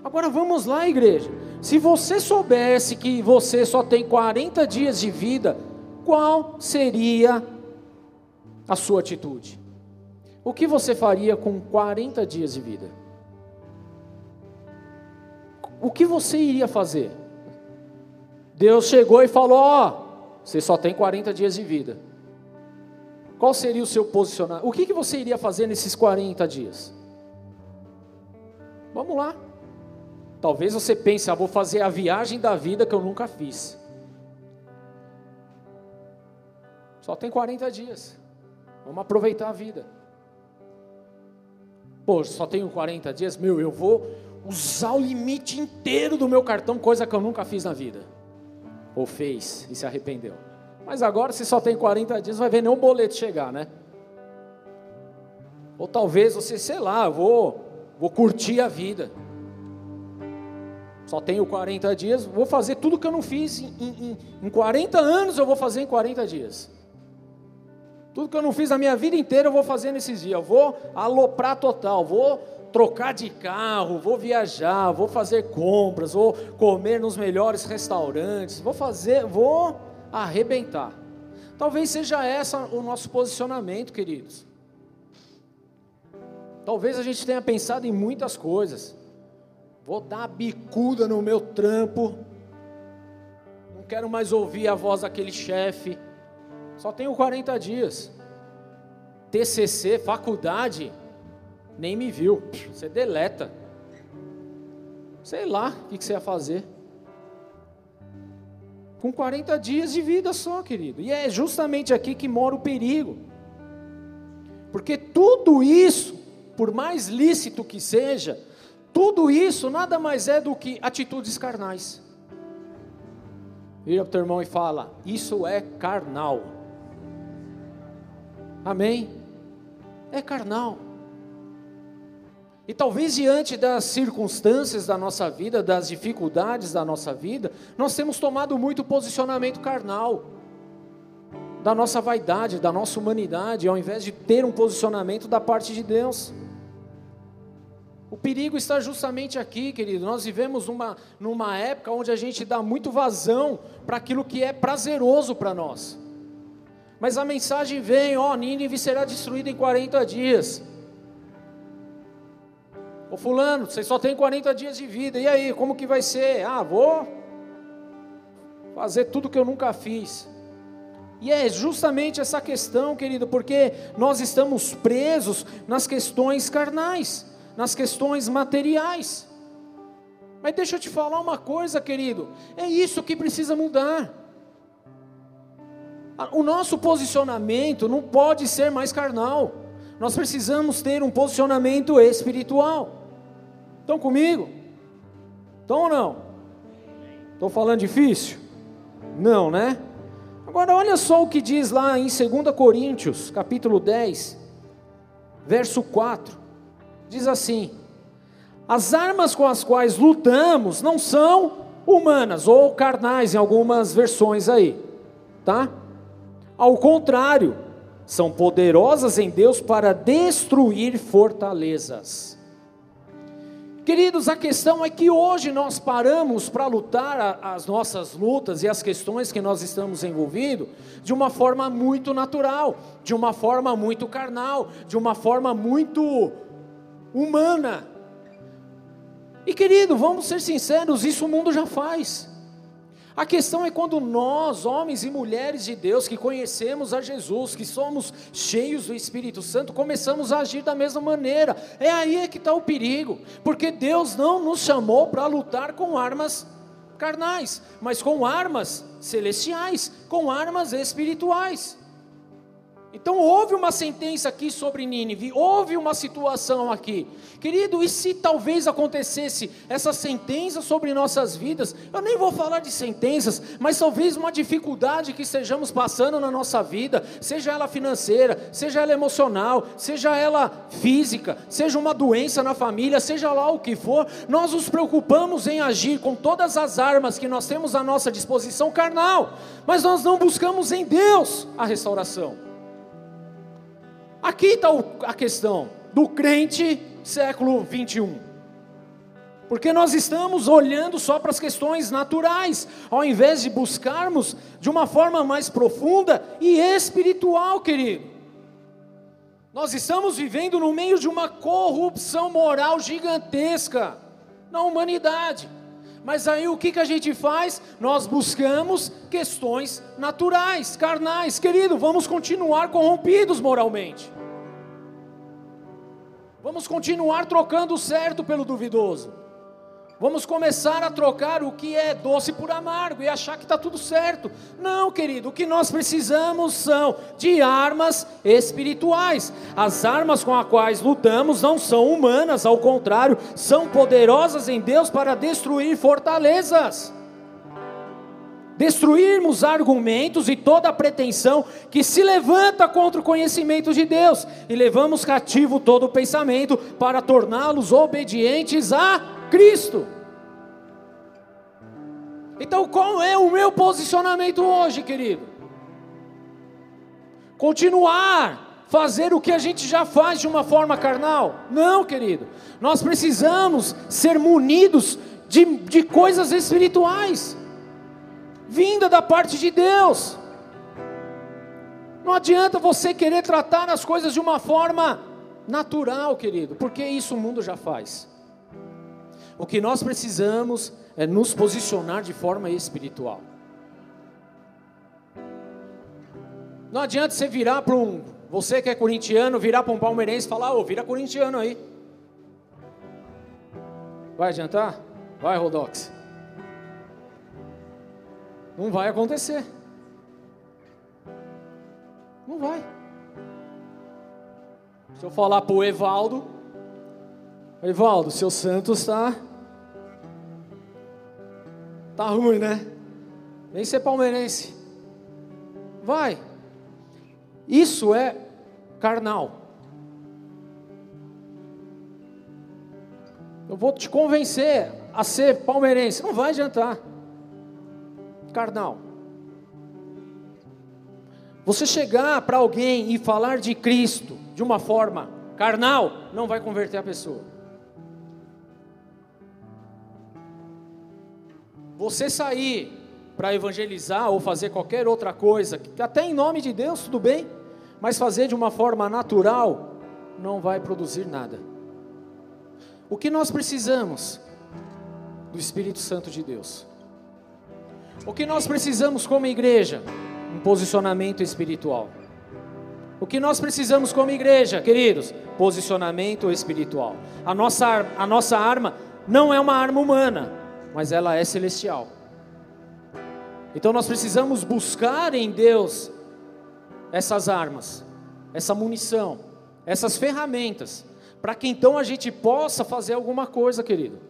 Agora vamos lá, igreja. Se você soubesse que você só tem 40 dias de vida, qual seria a sua atitude. O que você faria com 40 dias de vida? O que você iria fazer? Deus chegou e falou: Ó, oh, você só tem 40 dias de vida. Qual seria o seu posicionamento? O que, que você iria fazer nesses 40 dias? Vamos lá. Talvez você pense, ah, vou fazer a viagem da vida que eu nunca fiz. Só tem 40 dias. Vamos aproveitar a vida. Pô, só tenho 40 dias, meu, eu vou usar o limite inteiro do meu cartão, coisa que eu nunca fiz na vida. Ou fez e se arrependeu. Mas agora, se só tem 40 dias, não vai ver nenhum boleto chegar, né? Ou talvez você, sei lá, vou, vou curtir a vida. Só tenho 40 dias, vou fazer tudo que eu não fiz em, em, em 40 anos, eu vou fazer em 40 dias. Tudo que eu não fiz na minha vida inteira eu vou fazer nesses dias. Eu vou aloprar total, vou trocar de carro, vou viajar, vou fazer compras, vou comer nos melhores restaurantes, vou fazer, vou arrebentar. Talvez seja essa o nosso posicionamento, queridos. Talvez a gente tenha pensado em muitas coisas. Vou dar a bicuda no meu trampo. Não quero mais ouvir a voz daquele chefe só tenho 40 dias. TCC, faculdade, nem me viu. Você deleta. Sei lá o que você ia fazer. Com 40 dias de vida só, querido. E é justamente aqui que mora o perigo. Porque tudo isso, por mais lícito que seja, tudo isso nada mais é do que atitudes carnais. Vira para o teu irmão e fala: Isso é carnal. Amém? É carnal. E talvez diante das circunstâncias da nossa vida, das dificuldades da nossa vida, nós temos tomado muito posicionamento carnal, da nossa vaidade, da nossa humanidade, ao invés de ter um posicionamento da parte de Deus. O perigo está justamente aqui, querido. Nós vivemos numa, numa época onde a gente dá muito vazão para aquilo que é prazeroso para nós. Mas a mensagem vem: ó, Nínive será destruída em 40 dias. Ô Fulano, você só tem 40 dias de vida, e aí, como que vai ser? Ah, vou fazer tudo que eu nunca fiz. E é justamente essa questão, querido, porque nós estamos presos nas questões carnais nas questões materiais. Mas deixa eu te falar uma coisa, querido, é isso que precisa mudar. O nosso posicionamento não pode ser mais carnal, nós precisamos ter um posicionamento espiritual. Estão comigo? Estão ou não? Estou falando difícil? Não, né? Agora olha só o que diz lá em 2 Coríntios, capítulo 10, verso 4 diz assim: as armas com as quais lutamos não são humanas ou carnais em algumas versões aí, tá? Ao contrário, são poderosas em Deus para destruir fortalezas. Queridos, a questão é que hoje nós paramos para lutar as nossas lutas e as questões que nós estamos envolvidos de uma forma muito natural, de uma forma muito carnal, de uma forma muito humana. E querido, vamos ser sinceros, isso o mundo já faz. A questão é quando nós, homens e mulheres de Deus, que conhecemos a Jesus, que somos cheios do Espírito Santo, começamos a agir da mesma maneira. É aí é que está o perigo, porque Deus não nos chamou para lutar com armas carnais, mas com armas celestiais, com armas espirituais. Então houve uma sentença aqui sobre Nínive, houve uma situação aqui. Querido, e se talvez acontecesse essa sentença sobre nossas vidas? Eu nem vou falar de sentenças, mas talvez uma dificuldade que estejamos passando na nossa vida, seja ela financeira, seja ela emocional, seja ela física, seja uma doença na família, seja lá o que for, nós nos preocupamos em agir com todas as armas que nós temos à nossa disposição carnal, mas nós não buscamos em Deus a restauração. Aqui está a questão do crente século 21. Porque nós estamos olhando só para as questões naturais, ao invés de buscarmos de uma forma mais profunda e espiritual, querido. Nós estamos vivendo no meio de uma corrupção moral gigantesca na humanidade. Mas aí o que, que a gente faz? Nós buscamos questões naturais, carnais. Querido, vamos continuar corrompidos moralmente. Vamos continuar trocando o certo pelo duvidoso. Vamos começar a trocar o que é doce por amargo e achar que está tudo certo. Não, querido, o que nós precisamos são de armas espirituais. As armas com as quais lutamos não são humanas, ao contrário, são poderosas em Deus para destruir fortalezas destruirmos argumentos e toda pretensão que se levanta contra o conhecimento de Deus e levamos cativo todo o pensamento para torná-los obedientes a Cristo. Então, qual é o meu posicionamento hoje, querido? Continuar fazer o que a gente já faz de uma forma carnal? Não, querido. Nós precisamos ser munidos de, de coisas espirituais vinda da parte de Deus. Não adianta você querer tratar as coisas de uma forma natural, querido, porque isso o mundo já faz. O que nós precisamos é nos posicionar de forma espiritual. Não adianta você virar para um, você que é corintiano, virar para um palmeirense e falar, ô, oh, vira corintiano aí. Vai adiantar? Vai, Rodox. Não vai acontecer. Não vai. Se eu falar para o Evaldo, Evaldo, seu Santos está. Tá ruim, né? Nem ser palmeirense. Vai. Isso é carnal. Eu vou te convencer a ser palmeirense. Não vai adiantar carnal. Você chegar para alguém e falar de Cristo de uma forma carnal, não vai converter a pessoa. Você sair para evangelizar ou fazer qualquer outra coisa, até em nome de Deus, tudo bem, mas fazer de uma forma natural não vai produzir nada. O que nós precisamos? Do Espírito Santo de Deus. O que nós precisamos como igreja? Um posicionamento espiritual. O que nós precisamos como igreja, queridos? Posicionamento espiritual. A nossa, a nossa arma não é uma arma humana, mas ela é celestial. Então nós precisamos buscar em Deus essas armas, essa munição, essas ferramentas, para que então a gente possa fazer alguma coisa, querido.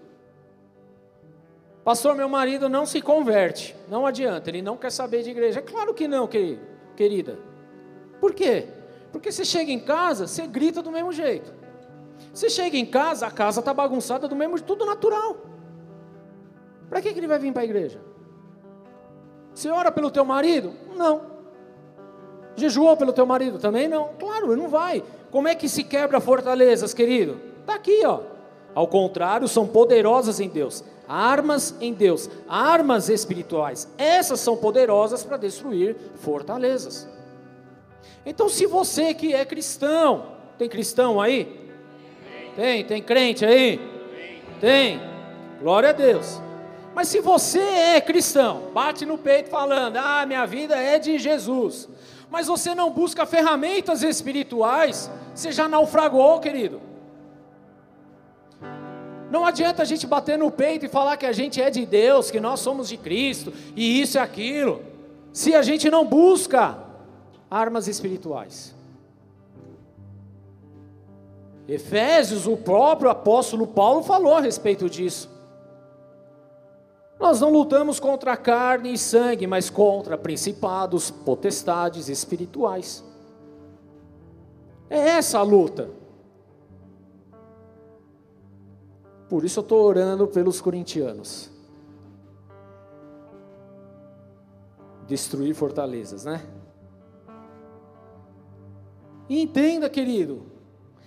Pastor, meu marido não se converte, não adianta, ele não quer saber de igreja. É claro que não, querida. Por quê? Porque você chega em casa, você grita do mesmo jeito. Você chega em casa, a casa está bagunçada do mesmo tudo natural. Para que, que ele vai vir para a igreja? Você ora pelo teu marido? Não. Jejuou pelo teu marido? Também não. Claro, não vai. Como é que se quebra fortalezas, querido? Está aqui, ó. Ao contrário, são poderosas em Deus. Armas em Deus, armas espirituais. Essas são poderosas para destruir fortalezas. Então, se você que é cristão, tem cristão aí? Tem, tem crente aí? Tem. Glória a Deus. Mas se você é cristão, bate no peito falando: "Ah, minha vida é de Jesus". Mas você não busca ferramentas espirituais, você já naufragou, querido. Não adianta a gente bater no peito e falar que a gente é de Deus, que nós somos de Cristo, e isso e aquilo, se a gente não busca armas espirituais. Efésios, o próprio apóstolo Paulo falou a respeito disso. Nós não lutamos contra carne e sangue, mas contra principados, potestades espirituais. É essa a luta. Por isso eu estou orando pelos corintianos. Destruir fortalezas, né? Entenda, querido,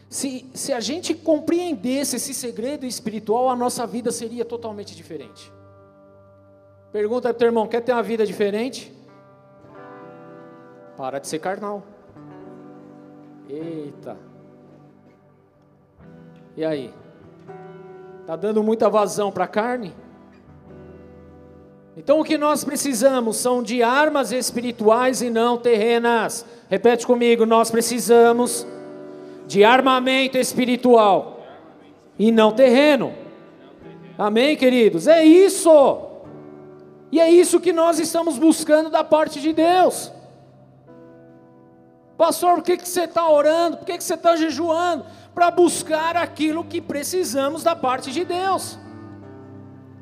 se, se a gente compreendesse esse segredo espiritual, a nossa vida seria totalmente diferente. Pergunta para o teu irmão: quer ter uma vida diferente? Para de ser carnal. Eita. E aí? Está dando muita vazão para a carne? Então o que nós precisamos são de armas espirituais e não terrenas. Repete comigo: nós precisamos de armamento espiritual e não terreno. Amém, queridos? É isso. E é isso que nós estamos buscando da parte de Deus. Pastor, por que, que você está orando? Por que, que você está jejuando? Para buscar aquilo que precisamos da parte de Deus.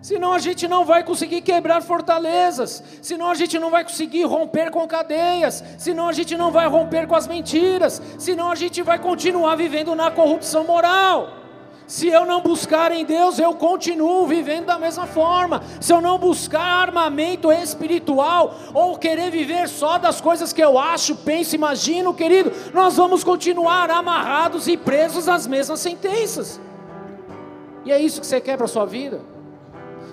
Senão a gente não vai conseguir quebrar fortalezas, senão a gente não vai conseguir romper com cadeias, senão a gente não vai romper com as mentiras, senão a gente vai continuar vivendo na corrupção moral. Se eu não buscar em Deus, eu continuo vivendo da mesma forma. Se eu não buscar armamento espiritual, ou querer viver só das coisas que eu acho, penso, imagino, querido, nós vamos continuar amarrados e presos às mesmas sentenças. E é isso que você quer para a sua vida?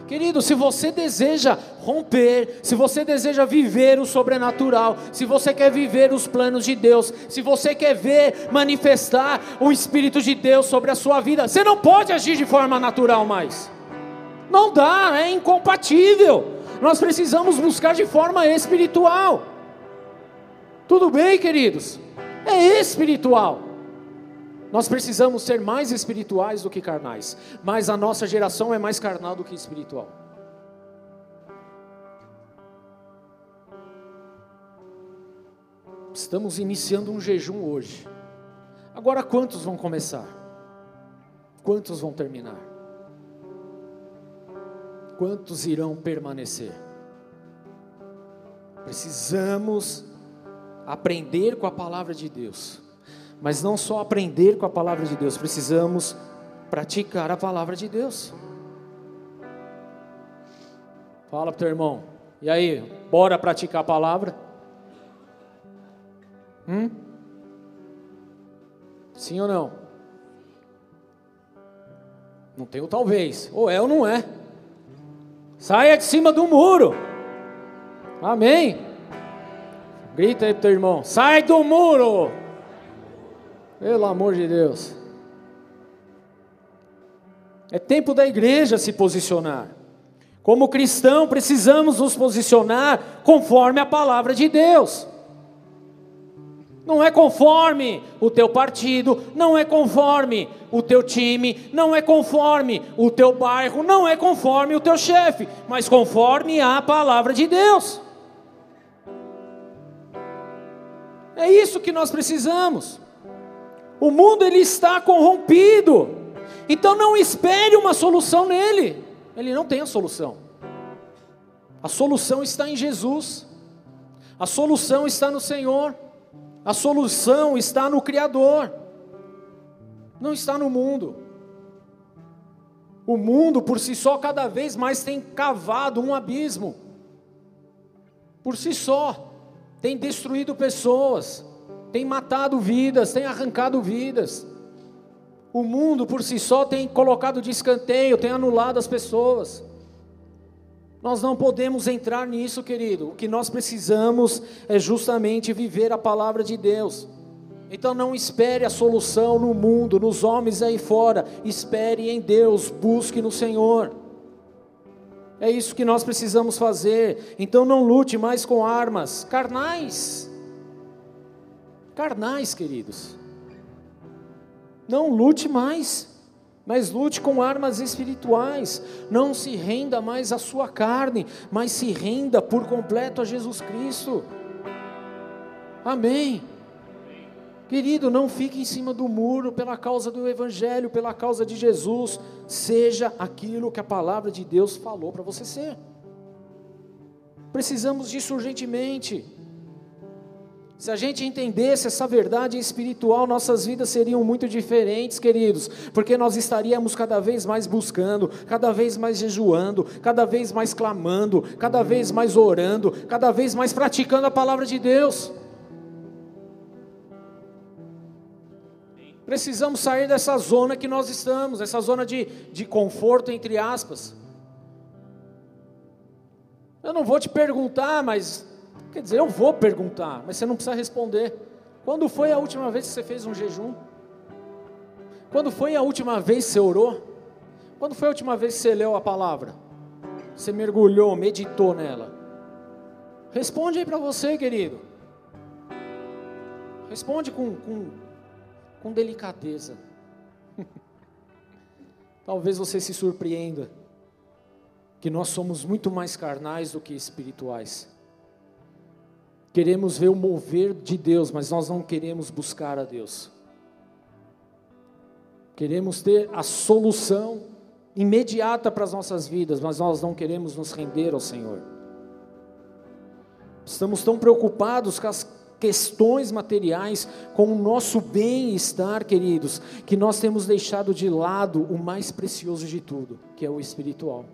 Querido, se você deseja romper, se você deseja viver o sobrenatural, se você quer viver os planos de Deus, se você quer ver manifestar o Espírito de Deus sobre a sua vida, você não pode agir de forma natural mais. Não dá, é incompatível. Nós precisamos buscar de forma espiritual. Tudo bem, queridos? É espiritual. Nós precisamos ser mais espirituais do que carnais, mas a nossa geração é mais carnal do que espiritual. Estamos iniciando um jejum hoje. Agora, quantos vão começar? Quantos vão terminar? Quantos irão permanecer? Precisamos aprender com a palavra de Deus mas não só aprender com a palavra de Deus, precisamos praticar a palavra de Deus. Fala para o teu irmão. E aí, bora praticar a palavra? Hum? Sim ou não? Não tem o talvez. Ou é ou não é. Saia de cima do muro. Amém. Grita aí pro teu irmão: sai do muro. Pelo amor de Deus. É tempo da igreja se posicionar. Como cristão, precisamos nos posicionar conforme a palavra de Deus. Não é conforme o teu partido, não é conforme o teu time, não é conforme o teu bairro, não é conforme o teu chefe, mas conforme a palavra de Deus. É isso que nós precisamos. O mundo ele está corrompido. Então não espere uma solução nele. Ele não tem a solução. A solução está em Jesus. A solução está no Senhor. A solução está no Criador, não está no mundo. O mundo por si só cada vez mais tem cavado um abismo. Por si só, tem destruído pessoas, tem matado vidas, tem arrancado vidas. O mundo por si só tem colocado de escanteio, tem anulado as pessoas. Nós não podemos entrar nisso, querido. O que nós precisamos é justamente viver a palavra de Deus. Então não espere a solução no mundo, nos homens aí fora. Espere em Deus, busque no Senhor. É isso que nós precisamos fazer. Então não lute mais com armas carnais. Carnais, queridos. Não lute mais mas lute com armas espirituais. Não se renda mais à sua carne, mas se renda por completo a Jesus Cristo. Amém. Querido, não fique em cima do muro pela causa do Evangelho, pela causa de Jesus. Seja aquilo que a palavra de Deus falou para você ser. Precisamos disso urgentemente. Se a gente entendesse essa verdade espiritual, nossas vidas seriam muito diferentes, queridos, porque nós estaríamos cada vez mais buscando, cada vez mais jejuando, cada vez mais clamando, cada vez mais orando, cada vez mais praticando a palavra de Deus. Precisamos sair dessa zona que nós estamos, essa zona de, de conforto, entre aspas. Eu não vou te perguntar, mas Quer dizer, eu vou perguntar, mas você não precisa responder. Quando foi a última vez que você fez um jejum? Quando foi a última vez que você orou? Quando foi a última vez que você leu a palavra? Você mergulhou, meditou nela? Responde aí para você, querido. Responde com, com, com delicadeza. *laughs* Talvez você se surpreenda que nós somos muito mais carnais do que espirituais. Queremos ver o mover de Deus, mas nós não queremos buscar a Deus. Queremos ter a solução imediata para as nossas vidas, mas nós não queremos nos render ao Senhor. Estamos tão preocupados com as questões materiais, com o nosso bem-estar, queridos, que nós temos deixado de lado o mais precioso de tudo, que é o espiritual.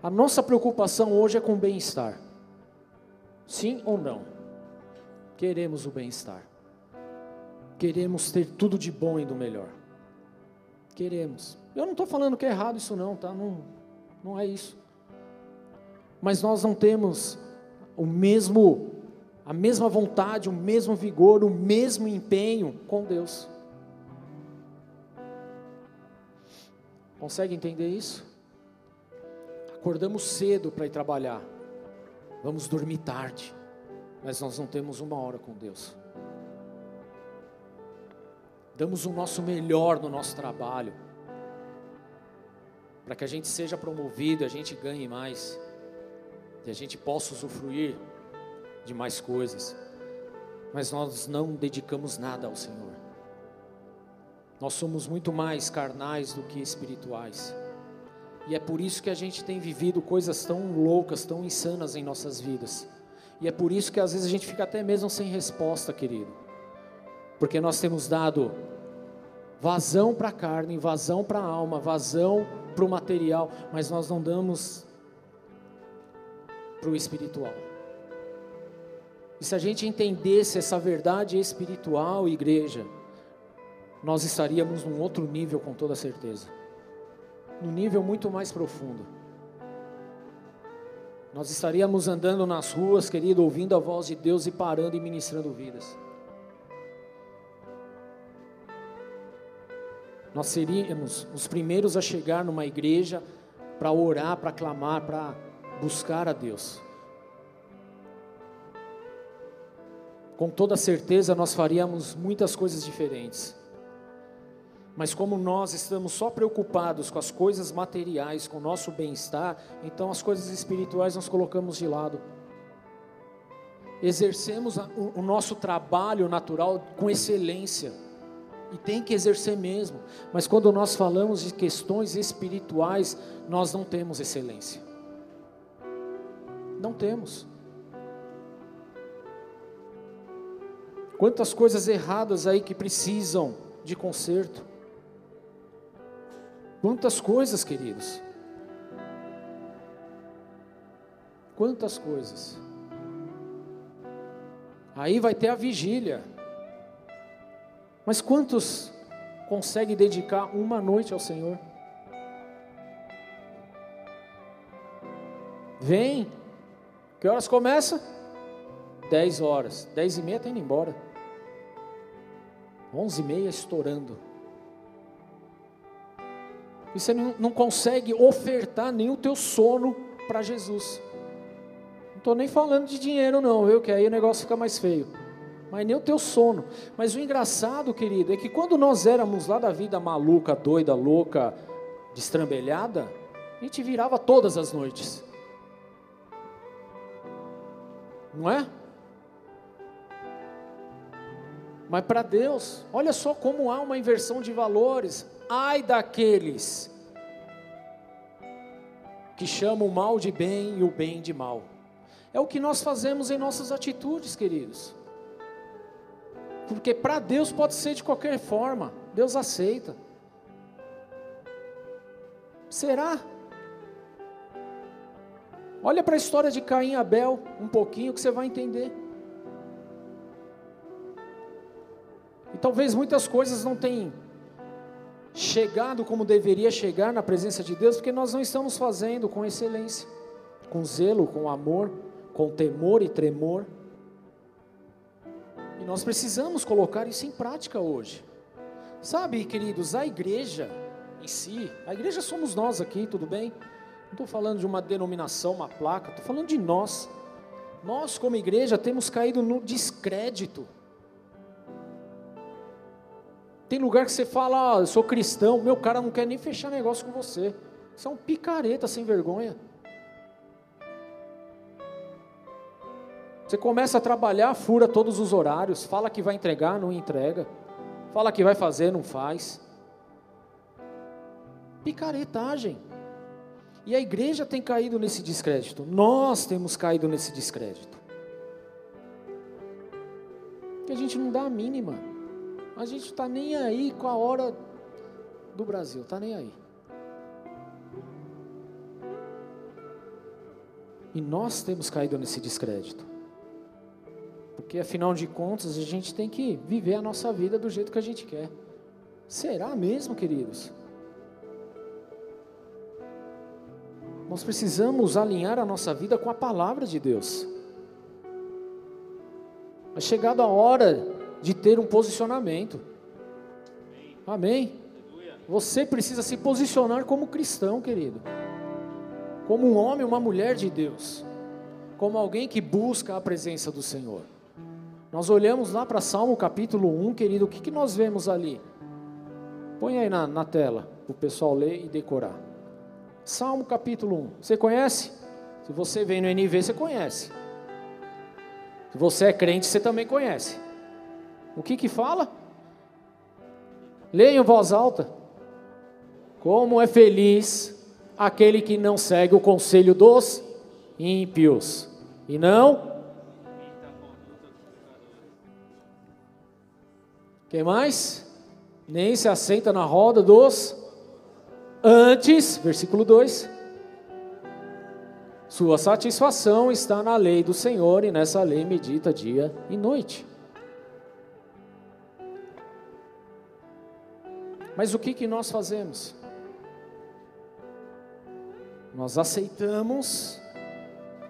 A nossa preocupação hoje é com o bem-estar. Sim ou não? Queremos o bem-estar. Queremos ter tudo de bom e do melhor. Queremos. Eu não estou falando que é errado isso não, tá? Não, não é isso. Mas nós não temos o mesmo, a mesma vontade, o mesmo vigor, o mesmo empenho com Deus. Consegue entender isso? Acordamos cedo para ir trabalhar. Vamos dormir tarde, mas nós não temos uma hora com Deus. Damos o nosso melhor no nosso trabalho, para que a gente seja promovido, a gente ganhe mais, e a gente possa usufruir de mais coisas, mas nós não dedicamos nada ao Senhor. Nós somos muito mais carnais do que espirituais. E é por isso que a gente tem vivido coisas tão loucas, tão insanas em nossas vidas. E é por isso que às vezes a gente fica até mesmo sem resposta, querido. Porque nós temos dado vazão para a carne, vazão para a alma, vazão para o material, mas nós não damos para o espiritual. E se a gente entendesse essa verdade espiritual, igreja, nós estaríamos num outro nível com toda certeza num nível muito mais profundo. nós estaríamos andando nas ruas, querido, ouvindo a voz de Deus e parando e ministrando vidas. Nós seríamos os primeiros a chegar numa igreja para orar, para clamar, para buscar a Deus. Com toda certeza nós faríamos muitas coisas diferentes. Mas como nós estamos só preocupados com as coisas materiais, com o nosso bem-estar, então as coisas espirituais nós colocamos de lado. Exercemos o nosso trabalho natural com excelência. E tem que exercer mesmo. Mas quando nós falamos de questões espirituais, nós não temos excelência. Não temos. Quantas coisas erradas aí que precisam de conserto. Quantas coisas, queridos. Quantas coisas. Aí vai ter a vigília. Mas quantos conseguem dedicar uma noite ao Senhor? Vem. Que horas começa? Dez horas. Dez e meia está indo embora. Onze e meia estourando. E você não, não consegue ofertar nem o teu sono para Jesus. Não estou nem falando de dinheiro não, viu? Que aí o negócio fica mais feio. Mas nem o teu sono. Mas o engraçado, querido, é que quando nós éramos lá da vida maluca, doida, louca, destrambelhada, a gente virava todas as noites. Não é? Mas para Deus, olha só como há uma inversão de valores ai daqueles que chamam o mal de bem e o bem de mal. É o que nós fazemos em nossas atitudes, queridos. Porque para Deus pode ser de qualquer forma, Deus aceita. Será? Olha para a história de Caim e Abel um pouquinho que você vai entender. E talvez muitas coisas não tenham chegado como deveria chegar na presença de Deus, porque nós não estamos fazendo com excelência, com zelo, com amor, com temor e tremor. E nós precisamos colocar isso em prática hoje. Sabe, queridos, a igreja em si, a igreja somos nós aqui, tudo bem? Não estou falando de uma denominação, uma placa, estou falando de nós. Nós, como igreja, temos caído no descrédito tem lugar que você fala, ah, eu sou cristão, meu cara não quer nem fechar negócio com você. Você é um picareta sem vergonha. Você começa a trabalhar, fura todos os horários, fala que vai entregar, não entrega. Fala que vai fazer, não faz. Picaretagem. E a igreja tem caído nesse descrédito. Nós temos caído nesse descrédito. Que a gente não dá a mínima. A gente está nem aí com a hora do Brasil, está nem aí. E nós temos caído nesse descrédito. Porque afinal de contas, a gente tem que viver a nossa vida do jeito que a gente quer. Será mesmo, queridos? Nós precisamos alinhar a nossa vida com a palavra de Deus. É chegado a hora de ter um posicionamento. Amém. Você precisa se posicionar como cristão, querido. Como um homem, uma mulher de Deus. Como alguém que busca a presença do Senhor. Nós olhamos lá para Salmo capítulo 1, querido, o que, que nós vemos ali? Põe aí na, na tela, para o pessoal ler e decorar. Salmo capítulo 1. Você conhece? Se você vem no NV, você conhece. Se você é crente, você também conhece. O que que fala? Leia em voz alta. Como é feliz aquele que não segue o conselho dos ímpios e não Quem mais? Nem se assenta na roda dos antes, versículo 2. Sua satisfação está na lei do Senhor e nessa lei medita dia e noite. Mas o que, que nós fazemos? Nós aceitamos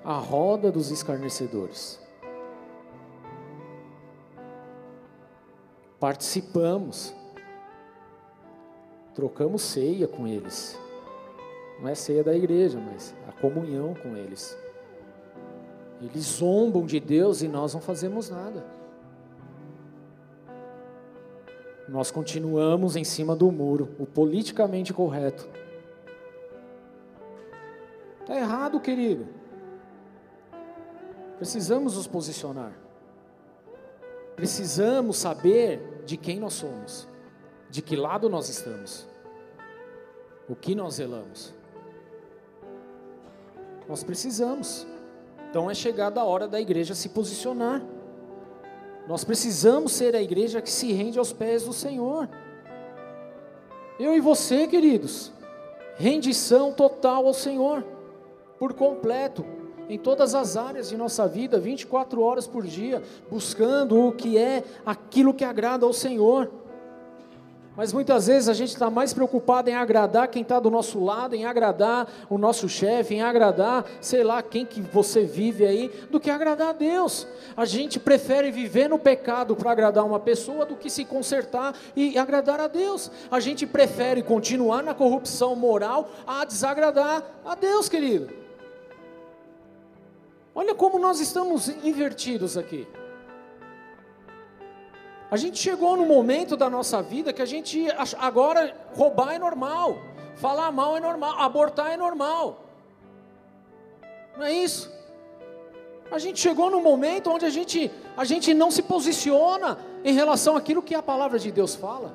a roda dos escarnecedores. Participamos, trocamos ceia com eles. Não é ceia da igreja, mas a comunhão com eles. Eles zombam de Deus e nós não fazemos nada. Nós continuamos em cima do muro, o politicamente correto. Está errado, querido. Precisamos nos posicionar. Precisamos saber de quem nós somos, de que lado nós estamos, o que nós zelamos. Nós precisamos. Então é chegada a hora da igreja se posicionar. Nós precisamos ser a igreja que se rende aos pés do Senhor. Eu e você, queridos, rendição total ao Senhor, por completo, em todas as áreas de nossa vida, 24 horas por dia, buscando o que é aquilo que agrada ao Senhor. Mas muitas vezes a gente está mais preocupado em agradar quem está do nosso lado, em agradar o nosso chefe, em agradar, sei lá, quem que você vive aí, do que agradar a Deus. A gente prefere viver no pecado para agradar uma pessoa do que se consertar e agradar a Deus. A gente prefere continuar na corrupção moral a desagradar a Deus, querido. Olha como nós estamos invertidos aqui. A gente chegou no momento da nossa vida que a gente agora roubar é normal, falar mal é normal, abortar é normal. Não é isso? A gente chegou no momento onde a gente, a gente não se posiciona em relação àquilo que a palavra de Deus fala.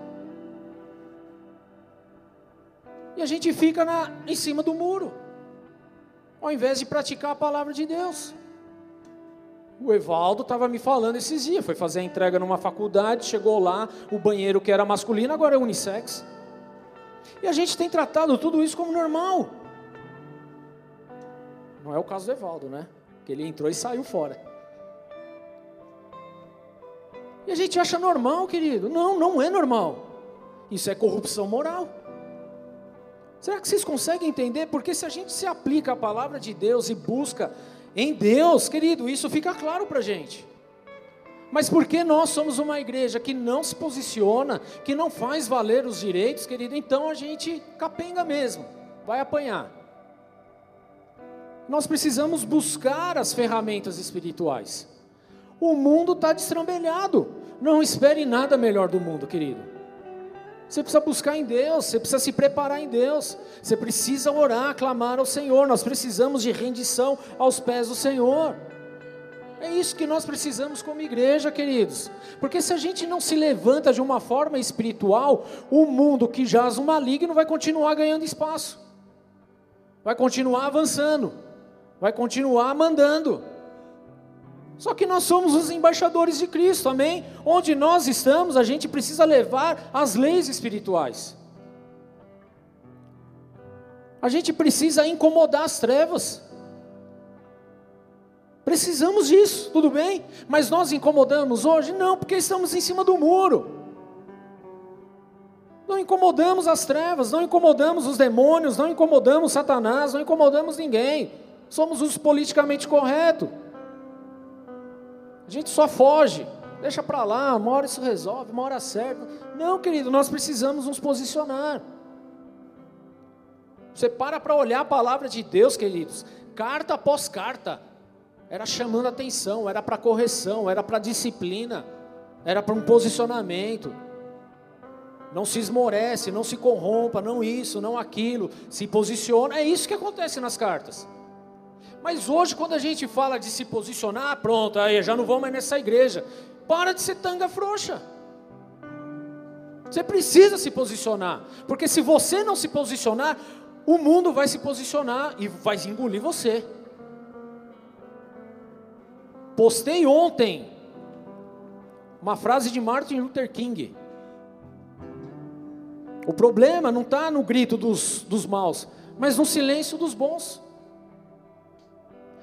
E a gente fica na, em cima do muro, ao invés de praticar a palavra de Deus. O Evaldo estava me falando esses dias, foi fazer a entrega numa faculdade, chegou lá, o banheiro que era masculino agora é unissex. E a gente tem tratado tudo isso como normal. Não é o caso do Evaldo, né? Que ele entrou e saiu fora. E a gente acha normal, querido. Não, não é normal. Isso é corrupção moral. Será que vocês conseguem entender? Porque se a gente se aplica à palavra de Deus e busca em Deus, querido, isso fica claro para a gente. Mas porque nós somos uma igreja que não se posiciona, que não faz valer os direitos, querido, então a gente capenga mesmo, vai apanhar. Nós precisamos buscar as ferramentas espirituais. O mundo está destrambelhado. Não espere nada melhor do mundo, querido. Você precisa buscar em Deus, você precisa se preparar em Deus, você precisa orar, clamar ao Senhor. Nós precisamos de rendição aos pés do Senhor. É isso que nós precisamos como igreja, queridos. Porque se a gente não se levanta de uma forma espiritual, o mundo que jaz o maligno vai continuar ganhando espaço, vai continuar avançando, vai continuar mandando. Só que nós somos os embaixadores de Cristo, amém? Onde nós estamos, a gente precisa levar as leis espirituais. A gente precisa incomodar as trevas. Precisamos disso, tudo bem? Mas nós incomodamos hoje? Não, porque estamos em cima do muro. Não incomodamos as trevas, não incomodamos os demônios, não incomodamos Satanás, não incomodamos ninguém. Somos os politicamente corretos. A gente só foge, deixa para lá, uma hora isso resolve, uma hora certa. Não, querido, nós precisamos nos posicionar. Você para para olhar a palavra de Deus, queridos, carta após carta, era chamando atenção, era para correção, era para disciplina, era para um posicionamento. Não se esmorece, não se corrompa, não isso, não aquilo, se posiciona. É isso que acontece nas cartas. Mas hoje, quando a gente fala de se posicionar, pronto, aí já não vou mais nessa igreja. Para de ser tanga frouxa. Você precisa se posicionar, porque se você não se posicionar, o mundo vai se posicionar e vai engolir você. Postei ontem uma frase de Martin Luther King. O problema não está no grito dos, dos maus, mas no silêncio dos bons.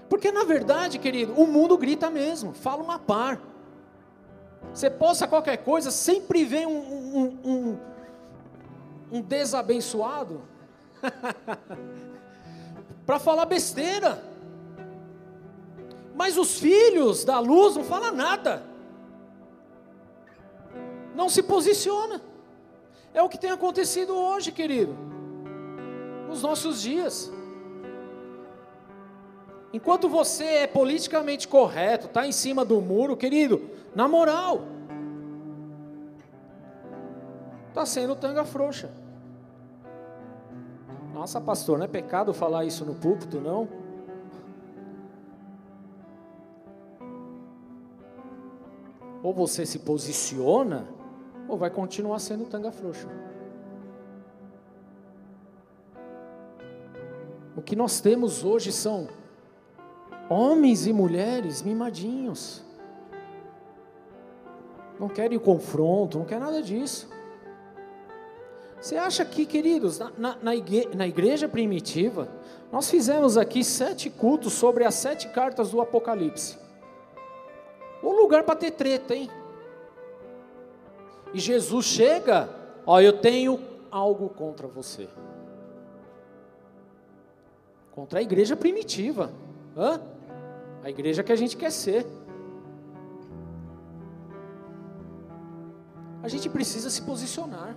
Porque na verdade, querido, o mundo grita mesmo, fala uma par. Você posta qualquer coisa, sempre vem um, um, um, um desabençoado *laughs* para falar besteira. Mas os filhos da luz não falam nada. Não se posiciona. É o que tem acontecido hoje, querido. Nos nossos dias. Enquanto você é politicamente correto, está em cima do muro, querido, na moral, está sendo tanga frouxa. Nossa, pastor, não é pecado falar isso no púlpito, não? Ou você se posiciona, ou vai continuar sendo tanga frouxa. O que nós temos hoje são homens e mulheres mimadinhos. Não querem confronto, não quer nada disso. Você acha que, queridos, na, na, igreja, na igreja primitiva, nós fizemos aqui sete cultos sobre as sete cartas do Apocalipse. O lugar para ter treta, hein? E Jesus chega, ó, eu tenho algo contra você. Contra a igreja primitiva. Hã? A igreja que a gente quer ser. A gente precisa se posicionar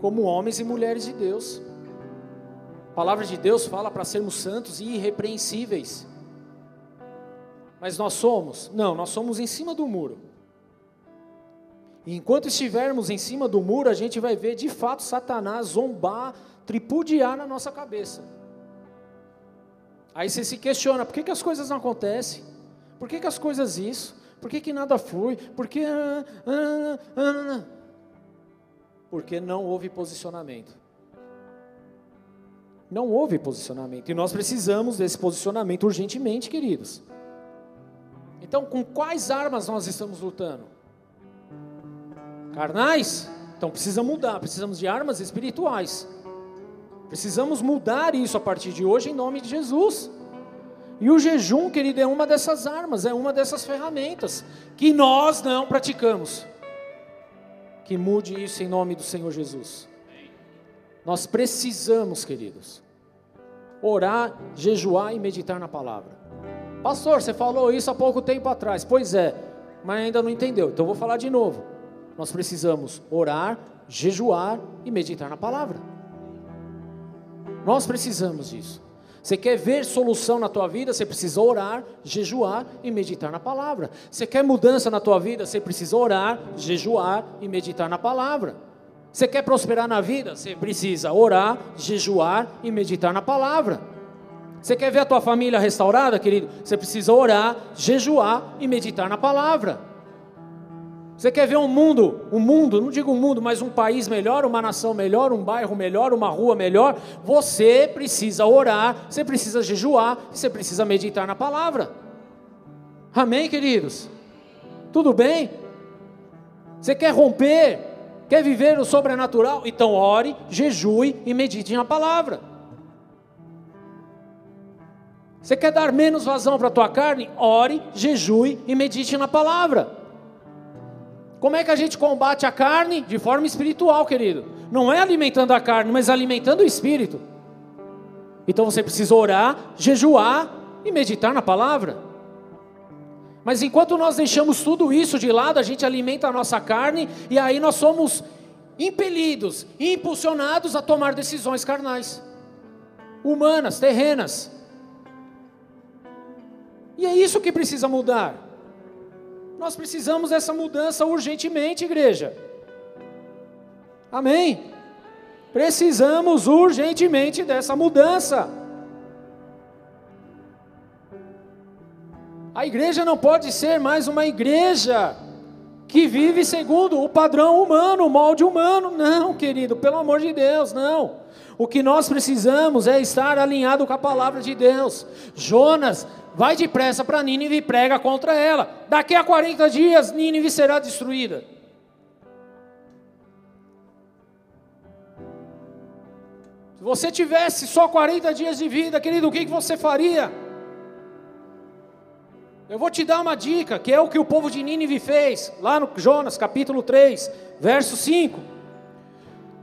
como homens e mulheres de Deus. A palavra de Deus fala para sermos santos e irrepreensíveis. Mas nós somos? Não, nós somos em cima do muro. E enquanto estivermos em cima do muro, a gente vai ver de fato Satanás zombar, tripudiar na nossa cabeça. Aí você se questiona, por que, que as coisas não acontecem? Por que, que as coisas isso? Por que, que nada flui? Por que... Ah, ah, ah, Porque não houve posicionamento. Não houve posicionamento. E nós precisamos desse posicionamento urgentemente, queridos. Então, com quais armas nós estamos lutando? Carnais? Então precisa mudar, precisamos de armas espirituais. Precisamos mudar isso a partir de hoje em nome de Jesus. E o jejum, querido, é uma dessas armas, é uma dessas ferramentas que nós não praticamos. Que mude isso em nome do Senhor Jesus. Nós precisamos, queridos, orar, jejuar e meditar na palavra. Pastor, você falou isso há pouco tempo atrás. Pois é, mas ainda não entendeu. Então vou falar de novo. Nós precisamos orar, jejuar e meditar na palavra. Nós precisamos disso. Você quer ver solução na tua vida, você precisa orar, jejuar e meditar na palavra. Você quer mudança na tua vida, você precisa orar, jejuar e meditar na palavra. Você quer prosperar na vida, você precisa orar, jejuar e meditar na palavra. Você quer ver a tua família restaurada, querido? Você precisa orar, jejuar e meditar na palavra. Você quer ver um mundo, um mundo, não digo um mundo, mas um país melhor, uma nação melhor, um bairro melhor, uma rua melhor? Você precisa orar, você precisa jejuar, você precisa meditar na palavra. Amém, queridos? Tudo bem? Você quer romper? Quer viver o sobrenatural? Então ore, jejue e medite na palavra. Você quer dar menos vazão para a tua carne? Ore, jejue e medite na palavra. Como é que a gente combate a carne? De forma espiritual, querido. Não é alimentando a carne, mas alimentando o espírito. Então você precisa orar, jejuar e meditar na palavra. Mas enquanto nós deixamos tudo isso de lado, a gente alimenta a nossa carne e aí nós somos impelidos, impulsionados a tomar decisões carnais, humanas, terrenas. E é isso que precisa mudar. Nós precisamos dessa mudança urgentemente, igreja. Amém? Precisamos urgentemente dessa mudança. A igreja não pode ser mais uma igreja que vive segundo o padrão humano, o molde humano. Não, querido, pelo amor de Deus, não. O que nós precisamos é estar alinhado com a palavra de Deus. Jonas vai depressa para Nínive e prega contra ela. Daqui a 40 dias, Nínive será destruída. Se você tivesse só 40 dias de vida, querido, o que você faria? Eu vou te dar uma dica, que é o que o povo de Nínive fez, lá no Jonas, capítulo 3, verso 5.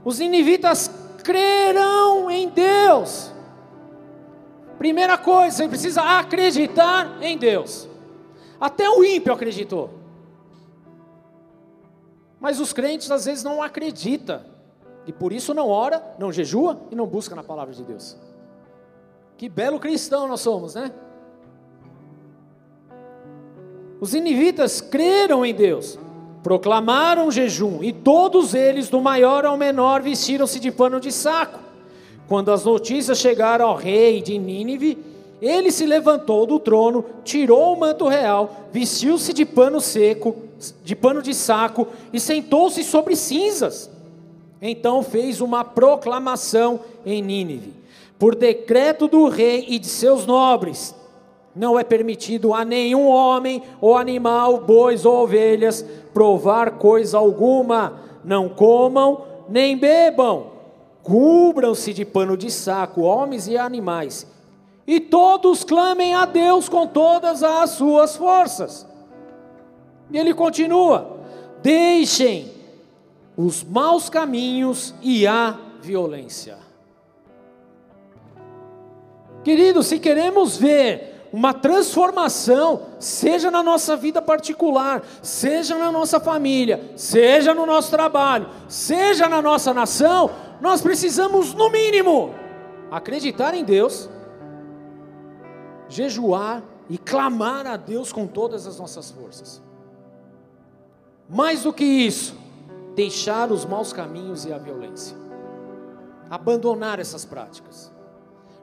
Os ninivitas crerão em Deus Primeira coisa, você precisa acreditar em Deus. Até o ímpio acreditou. Mas os crentes às vezes não acreditam. E por isso não ora, não jejua e não busca na palavra de Deus. Que belo cristão nós somos, né? Os inivitas creram em Deus, proclamaram jejum, e todos eles, do maior ao menor, vestiram-se de pano de saco. Quando as notícias chegaram ao rei de Nínive, ele se levantou do trono, tirou o manto real, vestiu-se de pano seco, de pano de saco e sentou-se sobre cinzas. Então fez uma proclamação em Nínive: por decreto do rei e de seus nobres, não é permitido a nenhum homem ou animal, bois ou ovelhas, provar coisa alguma. Não comam nem bebam. Cubram-se de pano de saco, homens e animais. E todos clamem a Deus com todas as suas forças. E ele continua: deixem os maus caminhos e a violência. Queridos, se queremos ver uma transformação, seja na nossa vida particular, seja na nossa família, seja no nosso trabalho, seja na nossa nação, nós precisamos, no mínimo, acreditar em Deus, jejuar e clamar a Deus com todas as nossas forças. Mais do que isso, deixar os maus caminhos e a violência, abandonar essas práticas.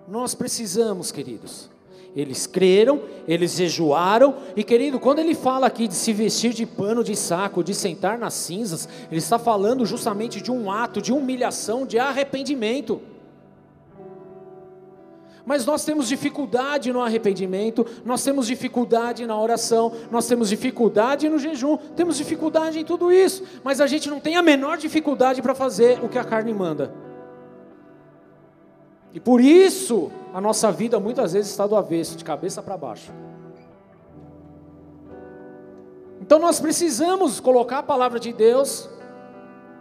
Nós precisamos, queridos, eles creram, eles jejuaram, e querido, quando ele fala aqui de se vestir de pano de saco, de sentar nas cinzas, ele está falando justamente de um ato de humilhação, de arrependimento. Mas nós temos dificuldade no arrependimento, nós temos dificuldade na oração, nós temos dificuldade no jejum, temos dificuldade em tudo isso, mas a gente não tem a menor dificuldade para fazer o que a carne manda. E por isso a nossa vida muitas vezes está do avesso, de cabeça para baixo. Então nós precisamos colocar a palavra de Deus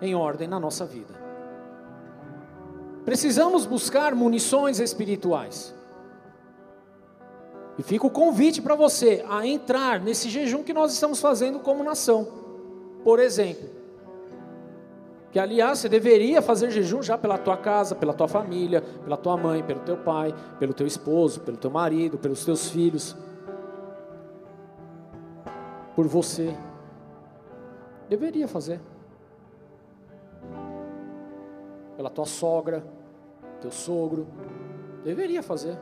em ordem na nossa vida. Precisamos buscar munições espirituais. E fica o convite para você a entrar nesse jejum que nós estamos fazendo como nação. Por exemplo, que aliás você deveria fazer jejum já pela tua casa, pela tua família, pela tua mãe, pelo teu pai, pelo teu esposo, pelo teu marido, pelos teus filhos. Por você. Deveria fazer. Pela tua sogra, teu sogro. Deveria fazer.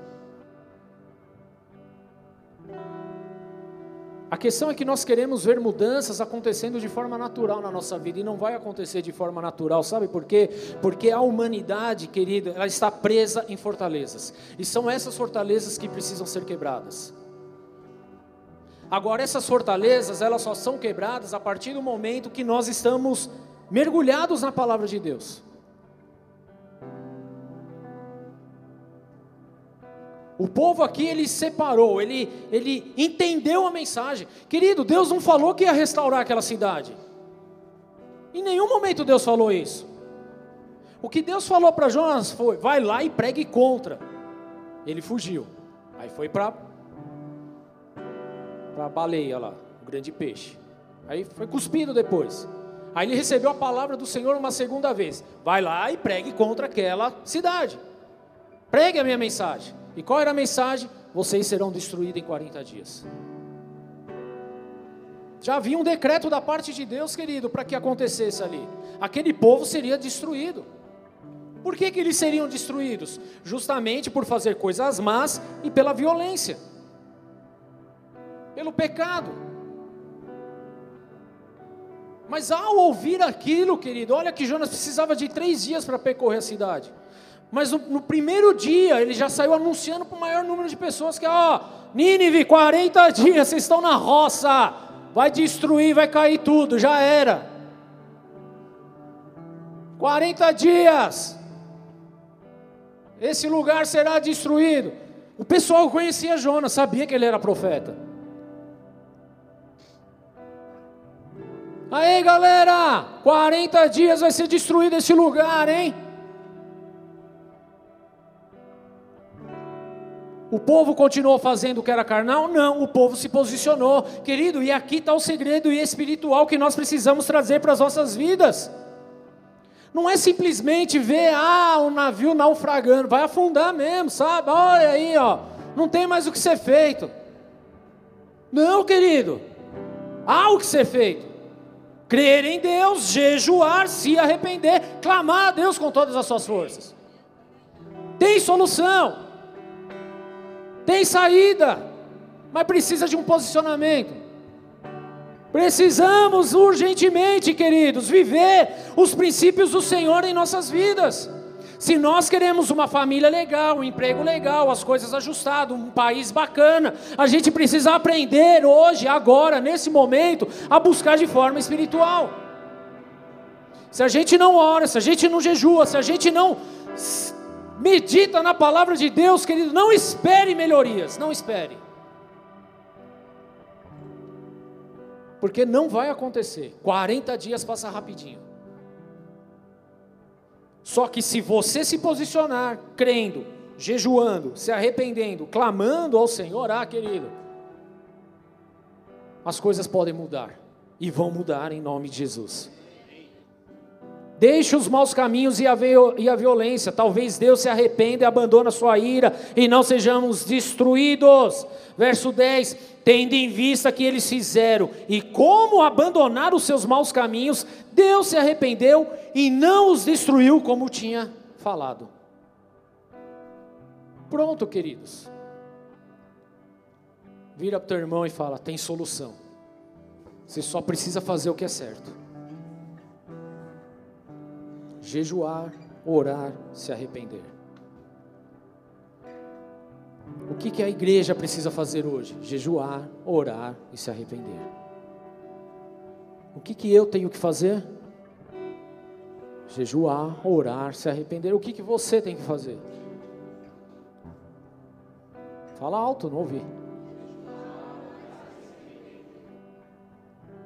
A questão é que nós queremos ver mudanças acontecendo de forma natural na nossa vida e não vai acontecer de forma natural, sabe por quê? Porque a humanidade, querido, ela está presa em fortalezas e são essas fortalezas que precisam ser quebradas. Agora, essas fortalezas, elas só são quebradas a partir do momento que nós estamos mergulhados na palavra de Deus. O povo aqui ele separou, ele, ele entendeu a mensagem. Querido, Deus não falou que ia restaurar aquela cidade. Em nenhum momento Deus falou isso. O que Deus falou para Jonas foi: vai lá e pregue contra. Ele fugiu. Aí foi para a baleia lá, o grande peixe. Aí foi cuspido depois. Aí ele recebeu a palavra do Senhor uma segunda vez: vai lá e pregue contra aquela cidade. Pregue a minha mensagem. E qual era a mensagem? Vocês serão destruídos em 40 dias. Já havia um decreto da parte de Deus, querido, para que acontecesse ali. Aquele povo seria destruído. Por que, que eles seriam destruídos? Justamente por fazer coisas más e pela violência, pelo pecado. Mas ao ouvir aquilo, querido, olha que Jonas precisava de três dias para percorrer a cidade. Mas no, no, primeiro dia ele já saiu anunciando para o maior número de pessoas que, ó, Nínive, 40 dias, vocês estão na roça, vai destruir, vai cair tudo, já era. 40 dias, esse lugar será destruído. O pessoal conhecia Jonas, sabia que ele era profeta. Aí galera, 40 dias vai ser destruído esse lugar, hein? O povo continuou fazendo o que era carnal? Não, o povo se posicionou. Querido, e aqui está o segredo espiritual que nós precisamos trazer para as nossas vidas. Não é simplesmente ver, ah, um navio naufragando, vai afundar mesmo, sabe? Olha aí, ó, não tem mais o que ser feito. Não, querido, há o que ser feito. Crer em Deus, jejuar, se arrepender, clamar a Deus com todas as suas forças. Tem solução, tem saída, mas precisa de um posicionamento. Precisamos urgentemente, queridos, viver os princípios do Senhor em nossas vidas. Se nós queremos uma família legal, um emprego legal, as coisas ajustadas, um país bacana, a gente precisa aprender hoje, agora, nesse momento, a buscar de forma espiritual. Se a gente não ora, se a gente não jejua, se a gente não medita na palavra de Deus, querido, não espere melhorias, não espere. Porque não vai acontecer. 40 dias passa rapidinho. Só que se você se posicionar crendo, jejuando, se arrependendo, clamando ao Senhor, ah, querido, as coisas podem mudar e vão mudar em nome de Jesus. Deixe os maus caminhos e a, violência. Talvez Deus se arrependa e abandone a sua ira e não sejamos destruídos. Verso 10: Tendo em vista que eles fizeram e como abandonar os seus maus caminhos, Deus se arrependeu e não os destruiu como tinha falado. Pronto, queridos. Vira para o teu irmão e fala: tem solução. Você só precisa fazer o que é certo jejuar, orar, se arrepender. O que, que a igreja precisa fazer hoje? Jejuar, orar e se arrepender. O que, que eu tenho que fazer? Jejuar, orar, se arrepender. O que, que você tem que fazer? Fala alto, não ouvi.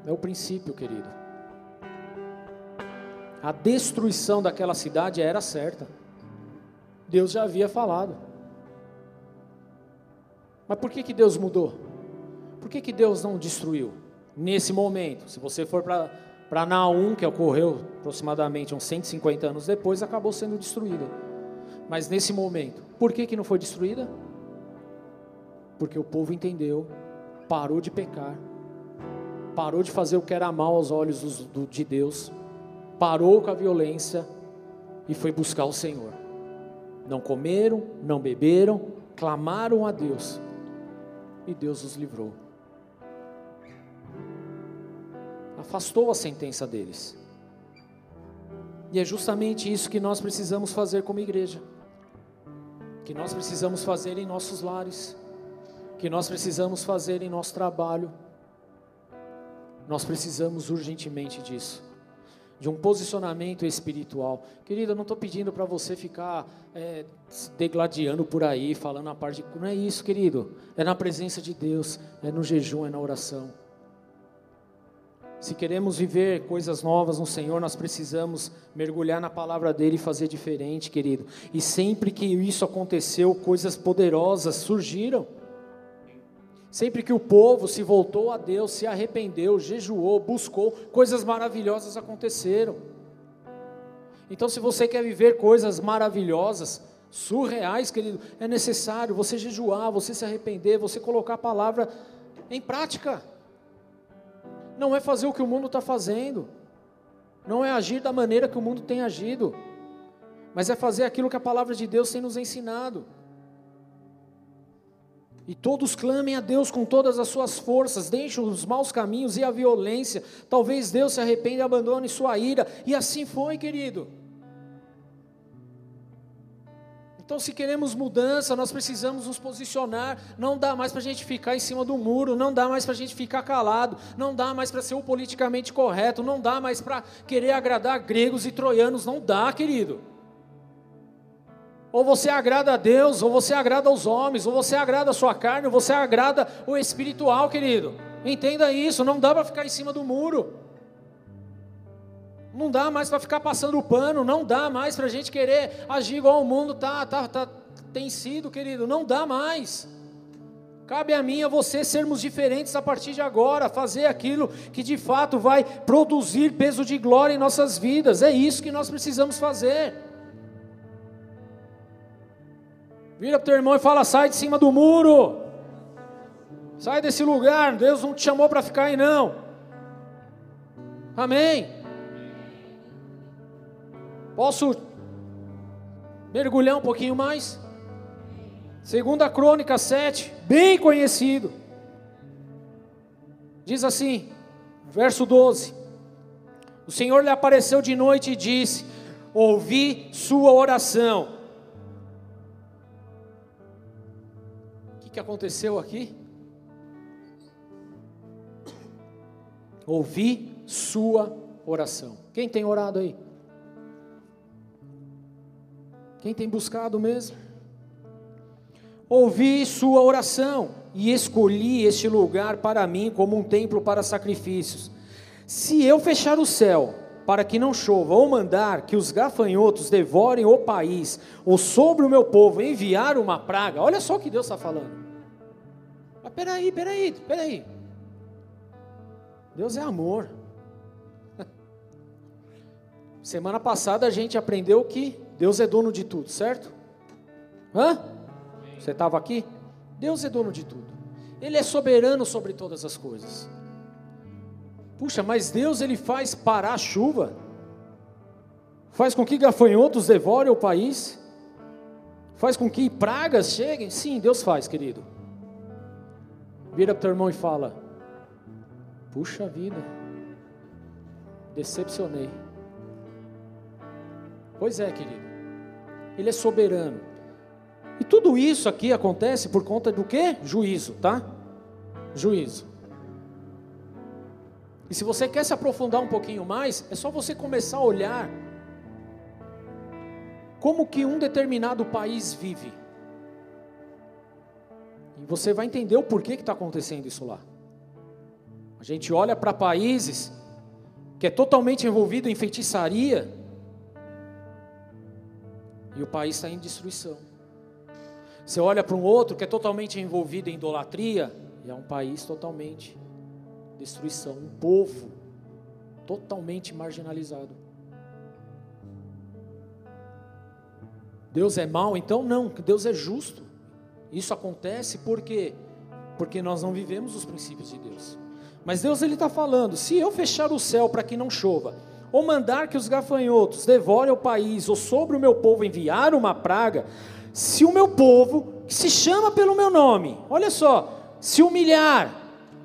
É o princípio, querido a destruição daquela cidade era certa. Deus já havia falado. Mas por que, que Deus mudou? Por que, que Deus não destruiu? Nesse momento, se você for para Naum, que ocorreu aproximadamente uns 150 anos depois, acabou sendo destruída. Mas nesse momento, por que, que não foi destruída? Porque o povo entendeu, parou de pecar, parou de fazer o que era mal aos olhos de Deus, parou com a violência e foi buscar o Senhor. Não comeram, não beberam, clamaram a Deus e Deus os livrou. Afastou a sentença deles. E é justamente isso que nós precisamos fazer como igreja. Que nós precisamos fazer em nossos lares. Que nós precisamos fazer em nosso trabalho. Nós precisamos urgentemente disso de um posicionamento espiritual. Querido, eu não estou pedindo para você ficar é, se degladiando por aí, falando a parte de. Não é isso, querido. É na presença de Deus, é no jejum, é na oração. Se queremos viver coisas novas no Senhor, nós precisamos mergulhar na palavra dele e fazer diferente, querido. E sempre que isso aconteceu, coisas poderosas surgiram. Sempre que o povo se voltou a Deus, se arrependeu, jejuou, buscou, coisas maravilhosas aconteceram. Então, se você quer viver coisas maravilhosas, surreais, querido, é necessário você jejuar, você se arrepender, você colocar a palavra em prática. Não é fazer o que o mundo está fazendo, não é agir da maneira que o mundo tem agido, mas é fazer aquilo que a palavra de Deus tem nos ensinado. E todos clamem a Deus com todas as suas forças, deixem os maus caminhos e a violência. Talvez Deus se arrependa e abandone sua ira. E assim foi, querido. Então, se queremos mudança, nós precisamos nos posicionar. Não dá mais para a gente ficar em cima do muro, não dá mais para a gente ficar calado, não dá mais para ser o politicamente correto, não dá mais para querer agradar gregos e troianos, não dá, querido. Ou você agrada a Deus, ou você agrada aos homens, ou você agrada a sua carne, ou você agrada o espiritual, querido. Entenda isso, não dá para ficar em cima do muro. Não dá mais para ficar passando o pano, não dá mais para a gente querer agir igual o mundo tá, tá, tá, tem sido, querido, não dá mais. Cabe a mim e a você sermos diferentes a partir de agora, fazer aquilo que de fato vai produzir peso de glória em nossas vidas. É isso que nós precisamos fazer. Vira para o teu irmão e fala: sai de cima do muro, sai desse lugar. Deus não te chamou para ficar aí, não. Amém. Posso mergulhar um pouquinho mais? Segunda Crônica 7, bem conhecido. Diz assim, verso 12: O Senhor lhe apareceu de noite e disse: Ouvi sua oração. Que, aconteceu aqui? Ouvi sua oração. Quem tem orado aí? Quem tem buscado mesmo? Ouvi sua oração e escolhi este lugar para mim como um templo para sacrifícios. Se eu fechar o céu para que não chova, ou mandar que os gafanhotos devorem o país, ou sobre o meu povo enviar uma praga, olha só o que Deus está falando. Mas peraí, peraí, peraí. Deus é amor. *laughs* Semana passada a gente aprendeu que Deus é dono de tudo, certo? Hã? Você estava aqui? Deus é dono de tudo. Ele é soberano sobre todas as coisas. Puxa, mas Deus ele faz parar a chuva? Faz com que gafanhotos devorem o país? Faz com que pragas cheguem? Sim, Deus faz, querido. Vira para o teu irmão e fala: Puxa vida, decepcionei. Pois é, querido. Ele é soberano. E tudo isso aqui acontece por conta do que? Juízo, tá? Juízo. E se você quer se aprofundar um pouquinho mais, é só você começar a olhar como que um determinado país vive. E você vai entender o porquê que está acontecendo isso lá. A gente olha para países que é totalmente envolvido em feitiçaria e o país está em destruição. Você olha para um outro que é totalmente envolvido em idolatria, e é um país totalmente destruição, um povo totalmente marginalizado. Deus é mau? Então não, Deus é justo. Isso acontece porque porque nós não vivemos os princípios de Deus. Mas Deus ele está falando: se eu fechar o céu para que não chova, ou mandar que os gafanhotos devorem o país, ou sobre o meu povo enviar uma praga, se o meu povo, que se chama pelo meu nome, olha só, se humilhar,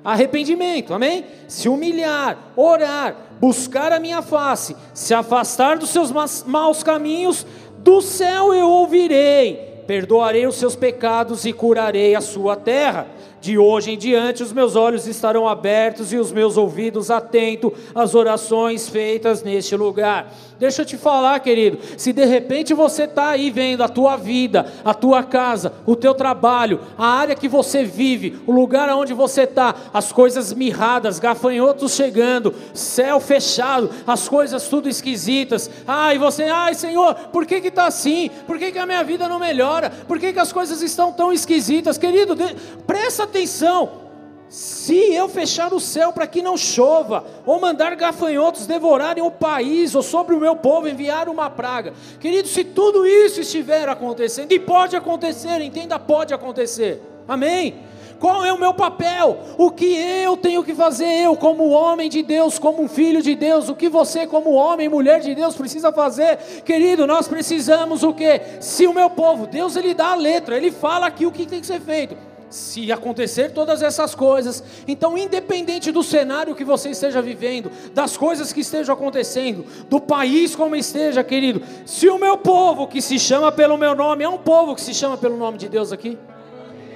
arrependimento, amém? Se humilhar, orar, buscar a minha face, se afastar dos seus maus caminhos, do céu eu ouvirei, perdoarei os seus pecados e curarei a sua terra. De hoje em diante, os meus olhos estarão abertos e os meus ouvidos atentos às orações feitas neste lugar. Deixa eu te falar, querido, se de repente você está aí vendo a tua vida, a tua casa, o teu trabalho, a área que você vive, o lugar onde você está, as coisas mirradas, gafanhotos chegando, céu fechado, as coisas tudo esquisitas, ai você, ai Senhor, por que que está assim? Por que que a minha vida não melhora? Por que que as coisas estão tão esquisitas? Querido, presta atenção, se eu fechar o céu para que não chova, ou mandar gafanhotos devorarem o país, ou sobre o meu povo enviar uma praga, querido, se tudo isso estiver acontecendo, e pode acontecer, entenda, pode acontecer, amém? Qual é o meu papel? O que eu tenho que fazer, eu, como homem de Deus, como filho de Deus, o que você, como homem e mulher de Deus, precisa fazer, querido, nós precisamos o que? Se o meu povo, Deus ele dá a letra, ele fala aqui o que tem que ser feito se acontecer todas essas coisas, então, independente do cenário que você esteja vivendo, das coisas que estejam acontecendo, do país como esteja, querido, se o meu povo que se chama pelo meu nome, é um povo que se chama pelo nome de Deus aqui?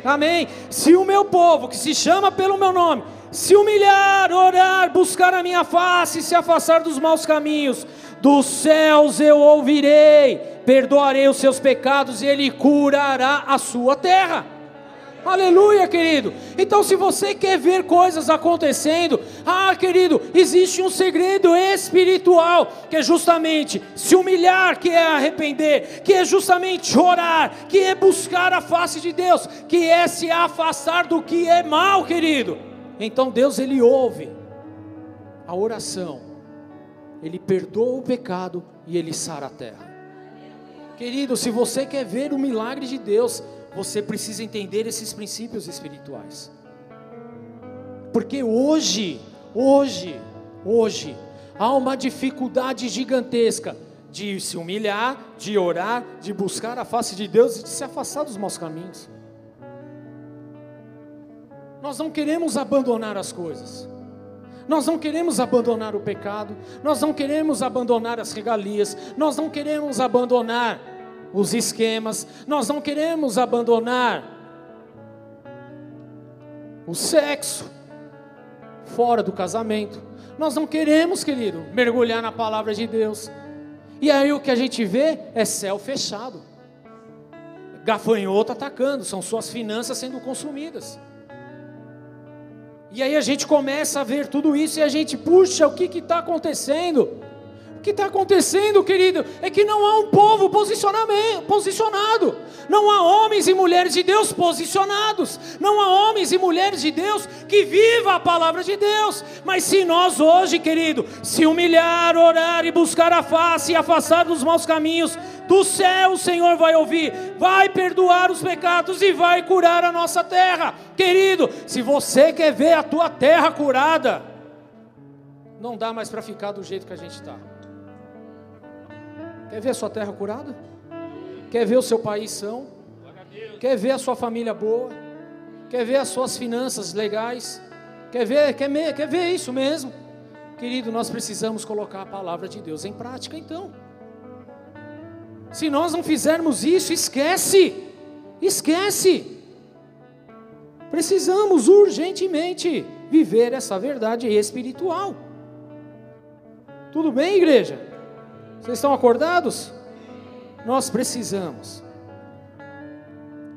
Amém? Se o meu povo que se chama pelo meu nome, se humilhar, orar, buscar a minha face, se afastar dos maus caminhos, dos céus eu ouvirei, perdoarei os seus pecados e ele curará a sua terra. Aleluia, querido. Então, se você quer ver coisas acontecendo, ah, querido, existe um segredo espiritual, que é justamente se humilhar, que é arrepender, que é justamente orar, que é buscar a face de Deus, que é se afastar do que é mal, querido. Então, Deus, Ele ouve a oração, Ele perdoa o pecado e Ele sara a terra. Querido, se você quer ver o milagre de Deus, você precisa entender esses princípios espirituais. Porque hoje, hoje, hoje, há uma dificuldade gigantesca de se humilhar, de orar, de buscar a face de Deus e de se afastar dos maus caminhos. Nós não queremos abandonar as coisas. Nós não queremos abandonar o pecado, nós não queremos abandonar as regalias, nós não queremos abandonar os esquemas, nós não queremos abandonar o sexo fora do casamento. Nós não queremos, querido, mergulhar na palavra de Deus. E aí o que a gente vê é céu fechado. Gafanhoto atacando, são suas finanças sendo consumidas. E aí a gente começa a ver tudo isso e a gente, puxa, o que está acontecendo? Que está acontecendo, querido, é que não há um povo posicionado, não há homens e mulheres de Deus posicionados, não há homens e mulheres de Deus que vivam a palavra de Deus. Mas se nós hoje, querido, se humilhar, orar e buscar a face e afastar dos maus caminhos, do céu o Senhor vai ouvir, vai perdoar os pecados e vai curar a nossa terra. Querido, se você quer ver a tua terra curada, não dá mais para ficar do jeito que a gente está. Quer ver a sua terra curada? Quer ver o seu país são? Quer ver a sua família boa? Quer ver as suas finanças legais? Quer ver, quer, quer ver isso mesmo? Querido, nós precisamos colocar a palavra de Deus em prática então. Se nós não fizermos isso, esquece, esquece. Precisamos urgentemente viver essa verdade espiritual. Tudo bem, igreja? Vocês estão acordados? Nós precisamos.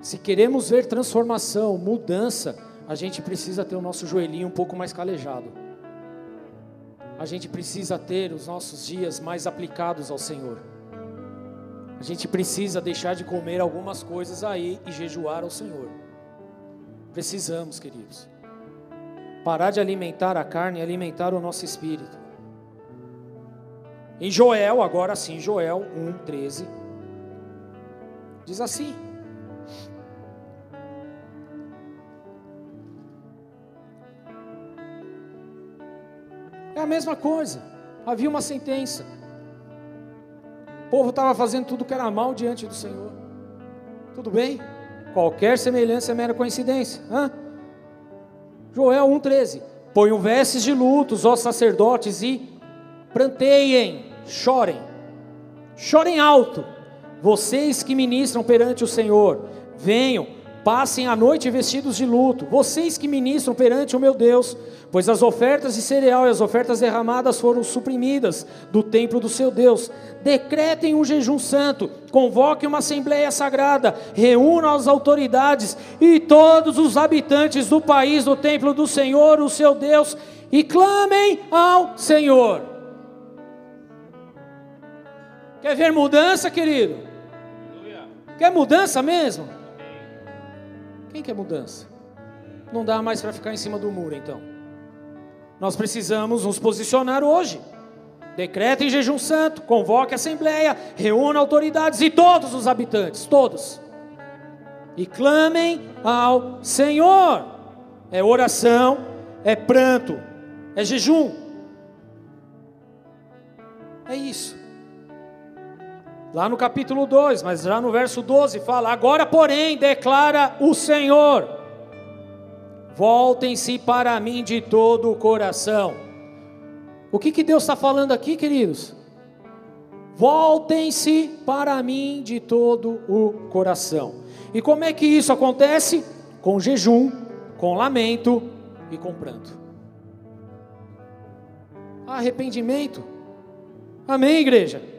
Se queremos ver transformação, mudança, a gente precisa ter o nosso joelhinho um pouco mais calejado. A gente precisa ter os nossos dias mais aplicados ao Senhor. A gente precisa deixar de comer algumas coisas aí e jejuar ao Senhor. Precisamos, queridos. Parar de alimentar a carne e alimentar o nosso espírito. Em Joel, agora sim, Joel 1,13, diz assim: É a mesma coisa, havia uma sentença. O povo estava fazendo tudo que era mal diante do Senhor. Tudo bem? Qualquer semelhança é mera coincidência. Hã? Joel 1,13: Ponham vestes de lutos, ó sacerdotes, e pranteiem, chorem, chorem alto, vocês que ministram perante o Senhor, venham, passem a noite vestidos de luto, vocês que ministram perante o meu Deus, pois as ofertas de cereal e as ofertas derramadas foram suprimidas do templo do seu Deus. Decretem um jejum santo, convoquem uma assembleia sagrada, reúnam as autoridades e todos os habitantes do país do templo do Senhor, o seu Deus, e clamem ao Senhor. Quer ver mudança, querido? Quer mudança mesmo? Quem quer mudança? Não dá mais para ficar em cima do muro, então. Nós precisamos nos posicionar hoje. Decreta em jejum santo, convoque a assembleia, reúna autoridades e todos os habitantes, todos. E clamem ao Senhor. É oração, é pranto, é jejum. É isso lá no capítulo 2, mas já no verso 12 fala: Agora, porém, declara o Senhor: Voltem-se para mim de todo o coração. O que, que Deus está falando aqui, queridos? Voltem-se para mim de todo o coração. E como é que isso acontece? Com jejum, com lamento e com pranto. Arrependimento. Amém, igreja?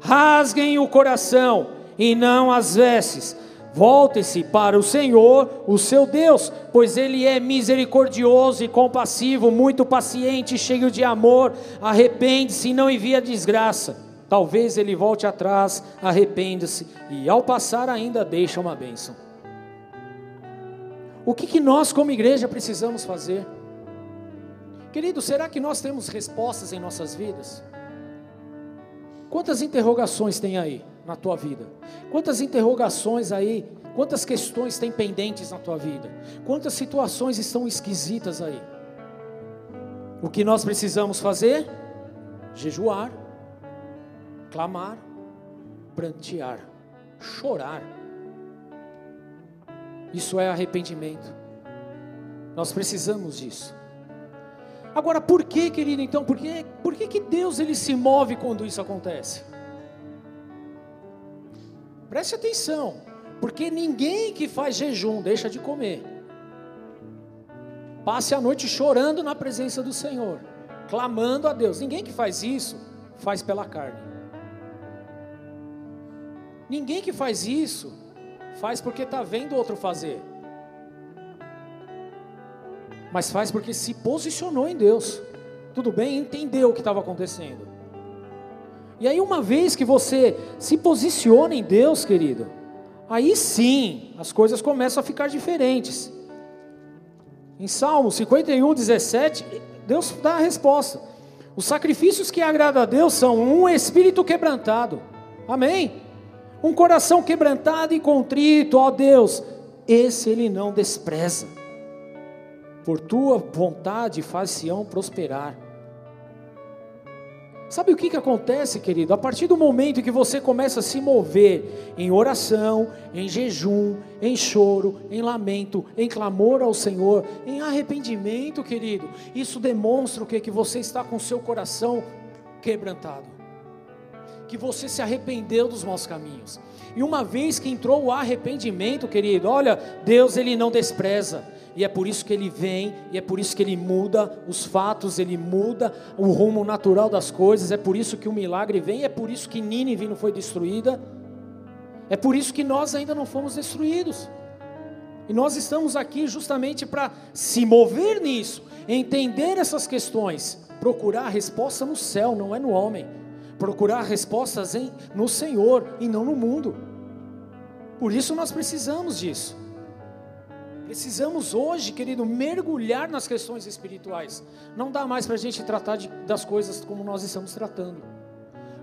Rasguem o coração e não as vestes, Volte-se para o Senhor, o seu Deus, pois Ele é misericordioso e compassivo, muito paciente, cheio de amor. Arrepende-se e não envia desgraça. Talvez ele volte atrás, arrependa-se e, ao passar, ainda deixa uma bênção. O que, que nós, como igreja, precisamos fazer? Querido, será que nós temos respostas em nossas vidas? Quantas interrogações tem aí na tua vida? Quantas interrogações aí, quantas questões tem pendentes na tua vida? Quantas situações estão esquisitas aí? O que nós precisamos fazer? Jejuar, clamar, prantear, chorar. Isso é arrependimento. Nós precisamos disso. Agora, por que, querido, então, por que, por que, que Deus ele se move quando isso acontece? Preste atenção, porque ninguém que faz jejum deixa de comer. Passe a noite chorando na presença do Senhor, clamando a Deus. Ninguém que faz isso faz pela carne. Ninguém que faz isso faz porque está vendo outro fazer mas faz porque se posicionou em Deus. Tudo bem? Entendeu o que estava acontecendo. E aí, uma vez que você se posiciona em Deus, querido, aí sim as coisas começam a ficar diferentes. Em Salmo 51, 17, Deus dá a resposta. Os sacrifícios que agradam a Deus são um espírito quebrantado. Amém? Um coração quebrantado e contrito, ó Deus, esse Ele não despreza por tua vontade faz-se-ão prosperar. Sabe o que, que acontece, querido? A partir do momento que você começa a se mover em oração, em jejum, em choro, em lamento, em clamor ao Senhor, em arrependimento, querido, isso demonstra o que? Que você está com o seu coração quebrantado, que você se arrependeu dos maus caminhos. E uma vez que entrou o arrependimento, querido, olha, Deus ele não despreza e é por isso que ele vem, e é por isso que ele muda os fatos, ele muda o rumo natural das coisas, é por isso que o milagre vem, é por isso que Nínive não foi destruída, é por isso que nós ainda não fomos destruídos. E nós estamos aqui justamente para se mover nisso, entender essas questões, procurar a resposta no céu, não é no homem, procurar respostas em, no Senhor e não no mundo. Por isso nós precisamos disso. Precisamos hoje, querido, mergulhar nas questões espirituais. Não dá mais para a gente tratar de, das coisas como nós estamos tratando.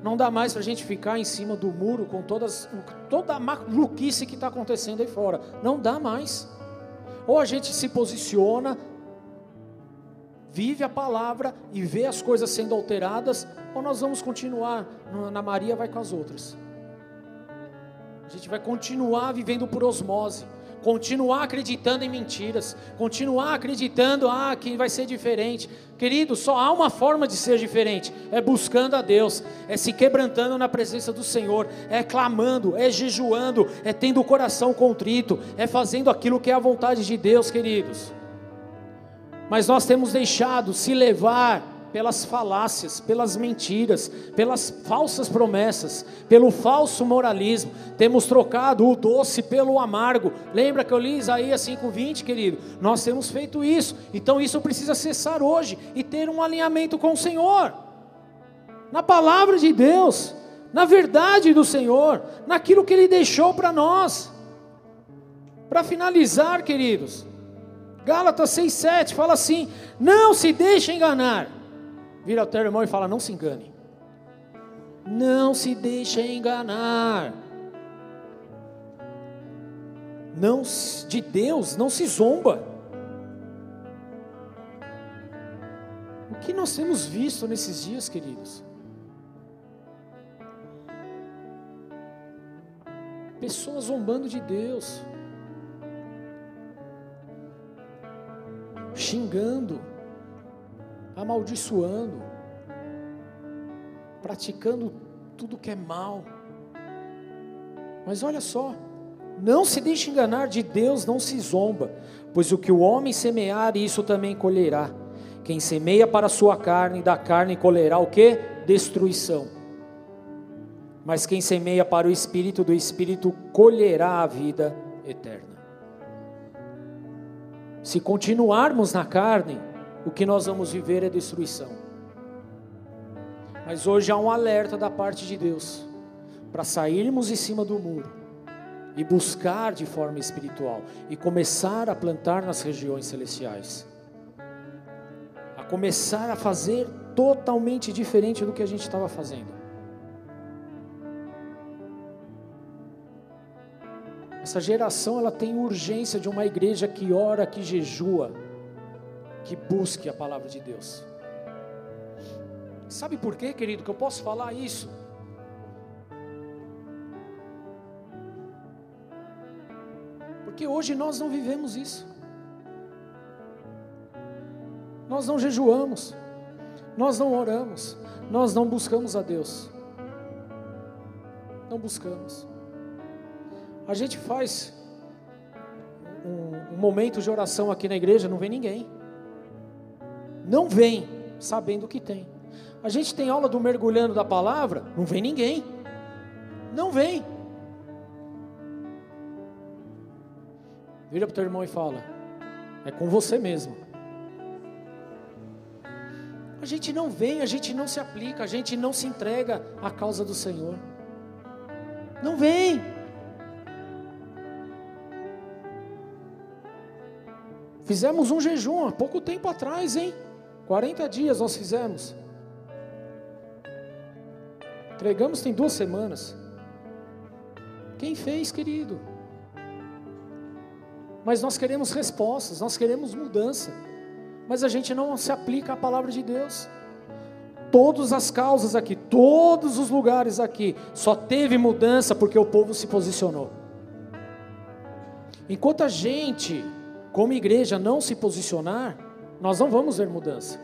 Não dá mais para a gente ficar em cima do muro com todas, toda a maluquice que está acontecendo aí fora. Não dá mais. Ou a gente se posiciona, vive a palavra e vê as coisas sendo alteradas, ou nós vamos continuar na Maria vai com as outras. A gente vai continuar vivendo por osmose continuar acreditando em mentiras, continuar acreditando ah, que vai ser diferente. Querido, só há uma forma de ser diferente: é buscando a Deus, é se quebrantando na presença do Senhor, é clamando, é jejuando, é tendo o coração contrito, é fazendo aquilo que é a vontade de Deus, queridos. Mas nós temos deixado se levar pelas falácias, pelas mentiras, pelas falsas promessas, pelo falso moralismo. Temos trocado o doce pelo amargo. Lembra que eu li Isaías 5:20, querido? Nós temos feito isso. Então isso precisa cessar hoje e ter um alinhamento com o Senhor. Na palavra de Deus, na verdade do Senhor, naquilo que ele deixou para nós. Para finalizar, queridos, Gálatas 6,7 fala assim: Não se deixe enganar, Vira ao teu irmão e fala: Não se engane. Não se deixe enganar. Não de Deus não se zomba. O que nós temos visto nesses dias, queridos? Pessoas zombando de Deus, xingando amaldiçoando, praticando tudo que é mal. Mas olha só, não se deixe enganar, de Deus não se zomba, pois o que o homem semear, isso também colherá. Quem semeia para a sua carne, da carne colherá o que? Destruição. Mas quem semeia para o espírito, do espírito colherá a vida eterna. Se continuarmos na carne, o que nós vamos viver é destruição. Mas hoje há um alerta da parte de Deus para sairmos em cima do muro e buscar de forma espiritual e começar a plantar nas regiões celestiais. A começar a fazer totalmente diferente do que a gente estava fazendo. Essa geração ela tem urgência de uma igreja que ora, que jejua, que busque a palavra de Deus. Sabe por quê, querido, que eu posso falar isso? Porque hoje nós não vivemos isso. Nós não jejuamos, nós não oramos, nós não buscamos a Deus. Não buscamos. A gente faz um, um momento de oração aqui na igreja, não vem ninguém. Não vem sabendo o que tem. A gente tem aula do mergulhando da palavra, não vem ninguém. Não vem. Vira para o teu irmão e fala: é com você mesmo. A gente não vem, a gente não se aplica, a gente não se entrega à causa do Senhor. Não vem. Fizemos um jejum há pouco tempo atrás, hein? 40 dias nós fizemos. Entregamos tem duas semanas. Quem fez, querido? Mas nós queremos respostas, nós queremos mudança. Mas a gente não se aplica à palavra de Deus. Todas as causas aqui, todos os lugares aqui, só teve mudança porque o povo se posicionou. Enquanto a gente como igreja não se posicionar, nós não vamos ver mudança.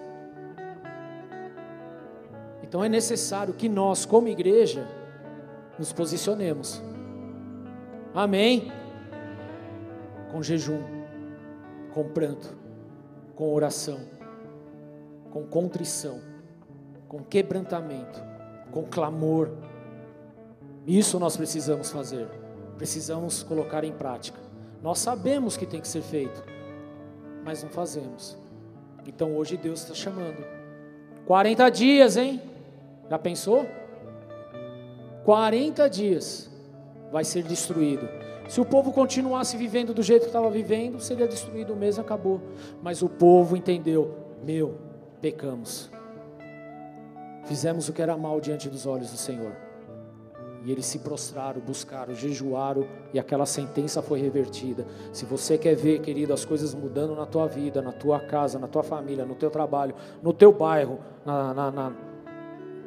Então é necessário que nós, como igreja, nos posicionemos. Amém? Com jejum, com pranto, com oração, com contrição, com quebrantamento, com clamor. Isso nós precisamos fazer. Precisamos colocar em prática. Nós sabemos que tem que ser feito, mas não fazemos. Então hoje Deus está chamando. 40 dias, hein? Já pensou? 40 dias vai ser destruído. Se o povo continuasse vivendo do jeito que estava vivendo, seria destruído mesmo, acabou. Mas o povo entendeu: meu, pecamos. Fizemos o que era mal diante dos olhos do Senhor. E eles se prostraram, buscaram, jejuaram e aquela sentença foi revertida. Se você quer ver, querido, as coisas mudando na tua vida, na tua casa, na tua família, no teu trabalho, no teu bairro, na, na, na,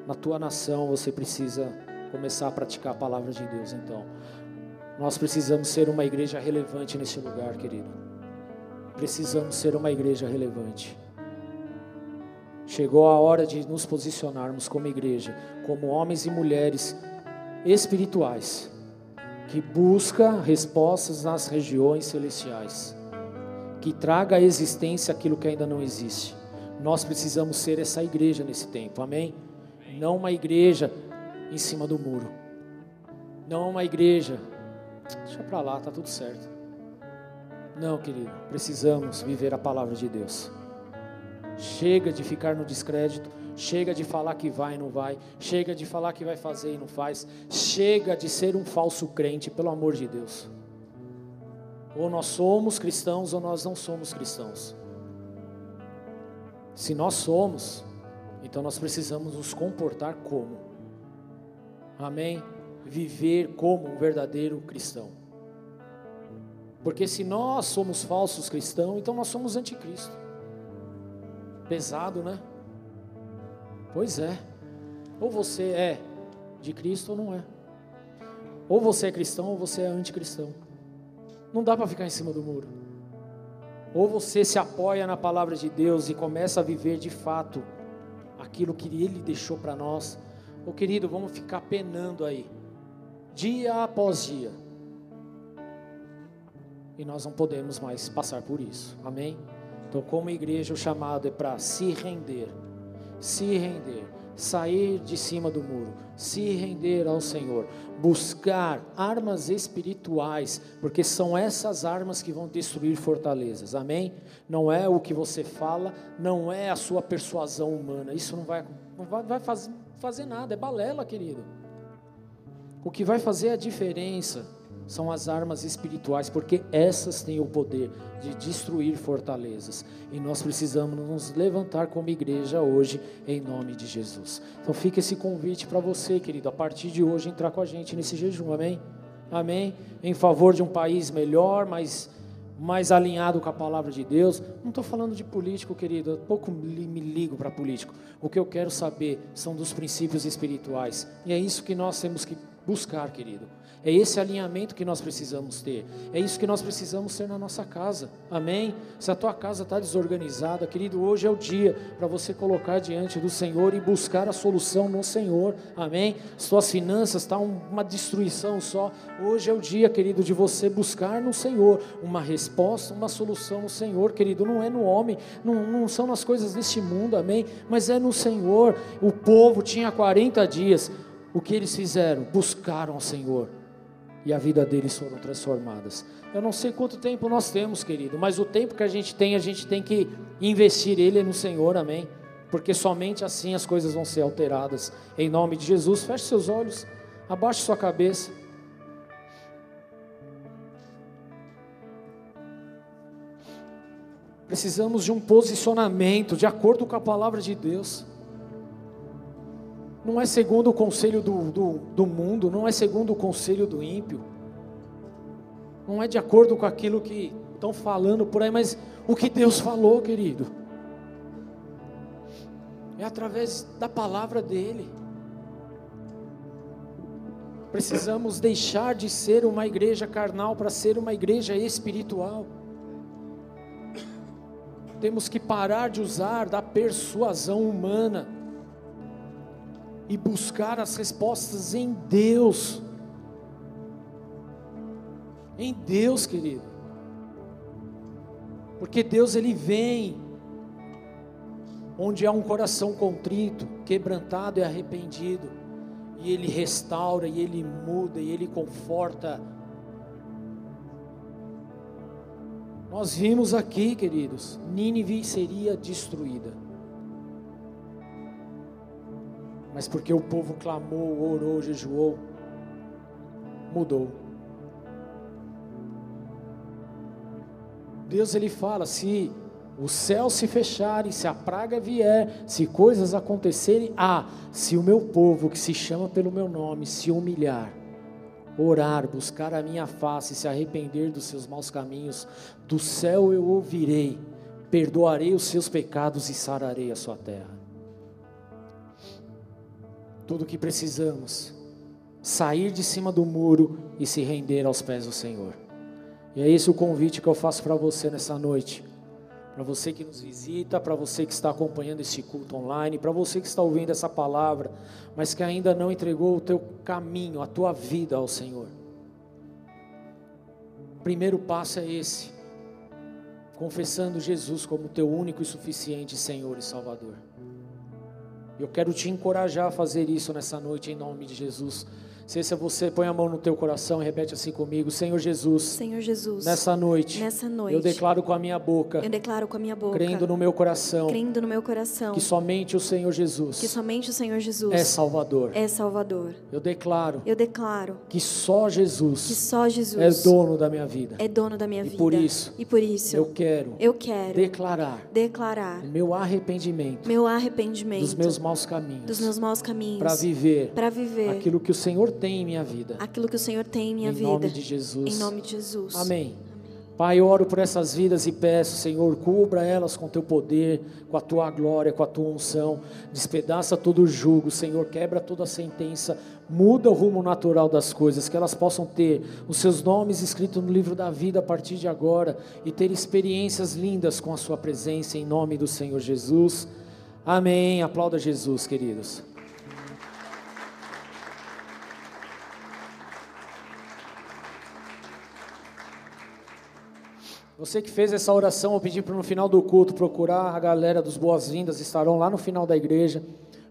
na tua nação, você precisa começar a praticar a palavra de Deus. Então, nós precisamos ser uma igreja relevante nesse lugar, querido. Precisamos ser uma igreja relevante. Chegou a hora de nos posicionarmos como igreja, como homens e mulheres espirituais, que busca respostas nas regiões celestiais, que traga à existência aquilo que ainda não existe. Nós precisamos ser essa igreja nesse tempo, amém? Não uma igreja em cima do muro, não uma igreja, deixa para lá, tá tudo certo. Não, querido, precisamos viver a palavra de Deus. Chega de ficar no descrédito Chega de falar que vai e não vai. Chega de falar que vai fazer e não faz. Chega de ser um falso crente, pelo amor de Deus. Ou nós somos cristãos ou nós não somos cristãos. Se nós somos, então nós precisamos nos comportar como. Amém? Viver como um verdadeiro cristão. Porque se nós somos falsos cristãos, então nós somos anticristo. Pesado, né? Pois é. Ou você é de Cristo ou não é. Ou você é cristão ou você é anticristão. Não dá para ficar em cima do muro. Ou você se apoia na palavra de Deus e começa a viver de fato aquilo que Ele deixou para nós. Ô querido, vamos ficar penando aí, dia após dia. E nós não podemos mais passar por isso, amém? Então, como igreja, o chamado é para se render se render, sair de cima do muro, se render ao Senhor, buscar armas espirituais, porque são essas armas que vão destruir fortalezas. Amém? Não é o que você fala, não é a sua persuasão humana. Isso não vai, não vai, vai fazer, fazer nada, é balela, querido. O que vai fazer a diferença são as armas espirituais, porque essas têm o poder de destruir fortalezas. E nós precisamos nos levantar como igreja hoje, em nome de Jesus. Então fica esse convite para você, querido, a partir de hoje entrar com a gente nesse jejum, amém? Amém? Em favor de um país melhor, mais, mais alinhado com a palavra de Deus. Não estou falando de político, querido, eu pouco me ligo para político. O que eu quero saber são dos princípios espirituais. E é isso que nós temos que buscar, querido. É esse alinhamento que nós precisamos ter. É isso que nós precisamos ter na nossa casa. Amém? Se a tua casa está desorganizada, querido, hoje é o dia para você colocar diante do Senhor e buscar a solução no Senhor. Amém? Suas finanças estão tá uma destruição só. Hoje é o dia, querido, de você buscar no Senhor uma resposta, uma solução no Senhor, querido. Não é no homem, não, não são nas coisas deste mundo, amém? Mas é no Senhor. O povo tinha 40 dias. O que eles fizeram? Buscaram ao Senhor e a vida deles foram transformadas. Eu não sei quanto tempo nós temos, querido, mas o tempo que a gente tem, a gente tem que investir ele no Senhor, amém? Porque somente assim as coisas vão ser alteradas. Em nome de Jesus, feche seus olhos, abaixe sua cabeça. Precisamos de um posicionamento de acordo com a palavra de Deus não é segundo o conselho do, do, do mundo, não é segundo o conselho do ímpio, não é de acordo com aquilo que estão falando por aí, mas o que Deus falou, querido, é através da palavra dEle. Precisamos deixar de ser uma igreja carnal para ser uma igreja espiritual. Temos que parar de usar da persuasão humana e buscar as respostas em Deus. Em Deus, querido. Porque Deus ele vem onde há um coração contrito, quebrantado e arrependido, e ele restaura, e ele muda, e ele conforta. Nós vimos aqui, queridos, Nínive seria destruída. Mas porque o povo clamou, orou, jejuou, mudou. Deus ele fala: se o céu se fecharem, se a praga vier, se coisas acontecerem, ah, se o meu povo que se chama pelo meu nome se humilhar, orar, buscar a minha face, se arrepender dos seus maus caminhos, do céu eu ouvirei, perdoarei os seus pecados e sararei a sua terra tudo o que precisamos, sair de cima do muro e se render aos pés do Senhor. E é esse o convite que eu faço para você nessa noite. Para você que nos visita, para você que está acompanhando este culto online, para você que está ouvindo essa palavra, mas que ainda não entregou o teu caminho, a tua vida ao Senhor. O primeiro passo é esse: confessando Jesus como teu único e suficiente Senhor e Salvador. Eu quero te encorajar a fazer isso nessa noite em nome de Jesus. Se esse é você, põe a mão no teu coração e repete assim comigo: Senhor Jesus. Senhor Jesus. Nessa noite. Nessa noite. Eu declaro com a minha boca. Eu declaro com a minha boca. Crendo no meu coração. Crendo no meu coração. Que somente o Senhor Jesus. Que somente o Senhor Jesus. É Salvador. É Salvador. Eu declaro. Eu declaro. Que só Jesus. Que só Jesus. É dono da minha vida. É dono da minha e vida. Por isso. E por isso. Eu quero. Eu quero. Declarar. Declarar. Meu arrependimento. Meu arrependimento. Dos meus maus caminhos. Dos meus maus caminhos. Para viver. Para viver. Aquilo que o Senhor tem em minha vida. Aquilo que o Senhor tem em minha em vida. Em nome de Jesus. Em nome de Jesus. Amém. Pai, eu oro por essas vidas e peço, Senhor, cubra elas com teu poder, com a tua glória, com a tua unção. Despedaça todo o jugo, Senhor, quebra toda a sentença, muda o rumo natural das coisas, que elas possam ter os seus nomes escritos no livro da vida a partir de agora e ter experiências lindas com a sua presença em nome do Senhor Jesus. Amém. Aplauda Jesus, queridos. Você que fez essa oração, eu pedi para no final do culto procurar a galera dos boas-vindas, estarão lá no final da igreja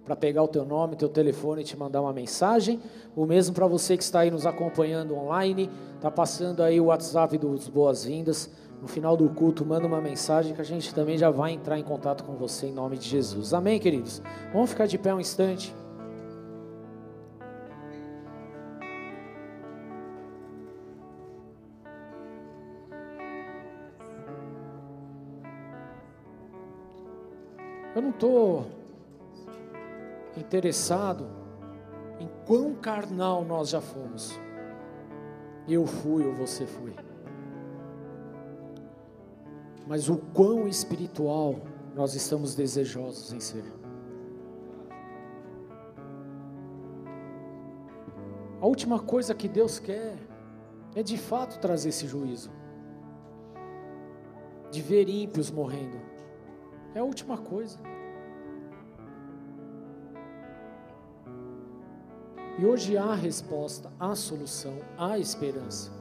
para pegar o teu nome, teu telefone e te mandar uma mensagem. O mesmo para você que está aí nos acompanhando online, está passando aí o WhatsApp dos boas-vindas. No final do culto, manda uma mensagem que a gente também já vai entrar em contato com você em nome de Jesus. Amém, queridos? Vamos ficar de pé um instante. Eu não estou interessado em quão carnal nós já fomos. Eu fui ou você foi. Mas o quão espiritual nós estamos desejosos em ser. A última coisa que Deus quer é de fato trazer esse juízo, de ver ímpios morrendo. É a última coisa. E hoje há resposta, há solução, há esperança.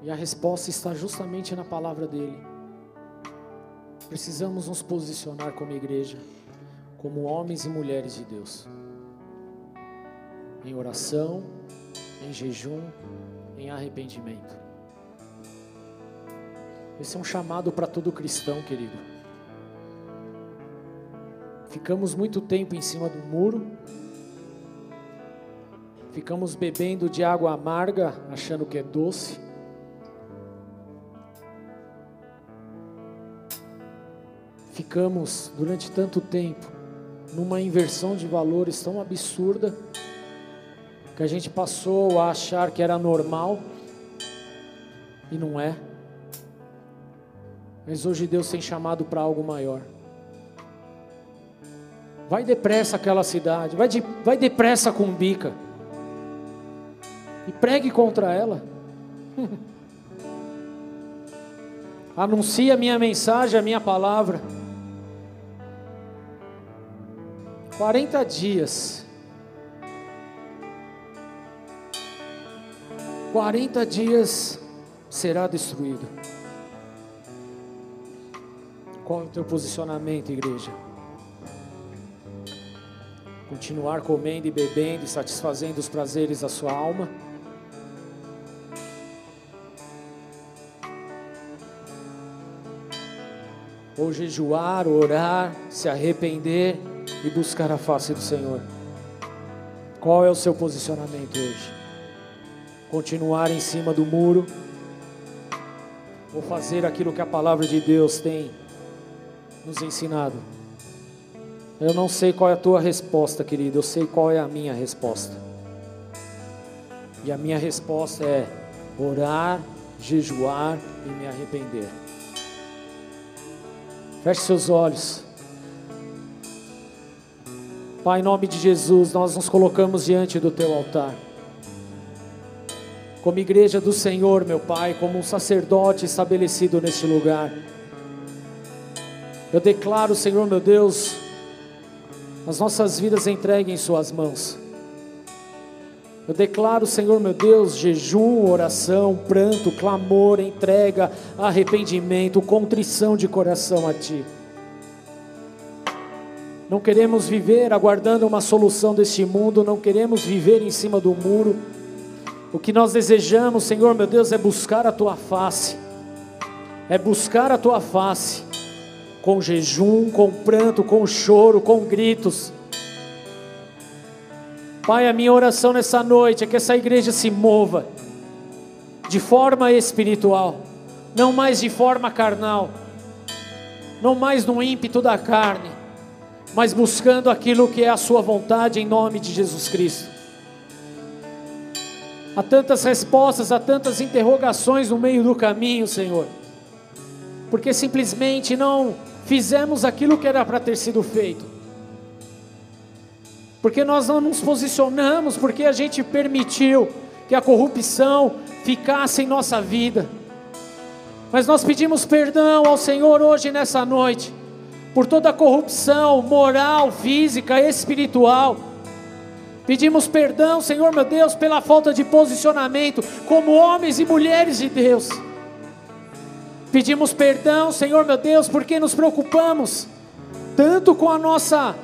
E a resposta está justamente na palavra dele. Precisamos nos posicionar como igreja, como homens e mulheres de Deus, em oração, em jejum, em arrependimento. Esse é um chamado para todo cristão, querido. Ficamos muito tempo em cima do muro, ficamos bebendo de água amarga, achando que é doce. Ficamos durante tanto tempo numa inversão de valores tão absurda que a gente passou a achar que era normal e não é. Mas hoje Deus tem chamado para algo maior. Vai depressa aquela cidade, vai, de, vai depressa com bica. E pregue contra ela. *laughs* Anuncie a minha mensagem, a minha palavra. 40 dias. 40 dias será destruído. Qual é o teu posicionamento, igreja? Continuar comendo e bebendo e satisfazendo os prazeres da sua alma? Ou jejuar, orar, se arrepender e buscar a face do Senhor? Qual é o seu posicionamento hoje? Continuar em cima do muro? Ou fazer aquilo que a palavra de Deus tem nos ensinado. Eu não sei qual é a tua resposta, querido, eu sei qual é a minha resposta. E a minha resposta é orar, jejuar e me arrepender. Feche seus olhos. Pai, em nome de Jesus, nós nos colocamos diante do teu altar. Como igreja do Senhor, meu Pai, como um sacerdote estabelecido neste lugar. Eu declaro, Senhor meu Deus, as nossas vidas entreguem em Suas mãos. Eu declaro, Senhor meu Deus, jejum, oração, pranto, clamor, entrega, arrependimento, contrição de coração a Ti. Não queremos viver aguardando uma solução deste mundo, não queremos viver em cima do muro. O que nós desejamos, Senhor meu Deus, é buscar a Tua face, é buscar a Tua face com jejum, com pranto, com choro, com gritos. Pai, a minha oração nessa noite é que essa igreja se mova de forma espiritual, não mais de forma carnal, não mais no ímpeto da carne, mas buscando aquilo que é a Sua vontade em nome de Jesus Cristo. Há tantas respostas, há tantas interrogações no meio do caminho, Senhor, porque simplesmente não fizemos aquilo que era para ter sido feito. Porque nós não nos posicionamos, porque a gente permitiu que a corrupção ficasse em nossa vida. Mas nós pedimos perdão ao Senhor hoje nessa noite, por toda a corrupção moral, física, espiritual, Pedimos perdão, Senhor meu Deus, pela falta de posicionamento como homens e mulheres de Deus. Pedimos perdão, Senhor meu Deus, porque nos preocupamos tanto com a nossa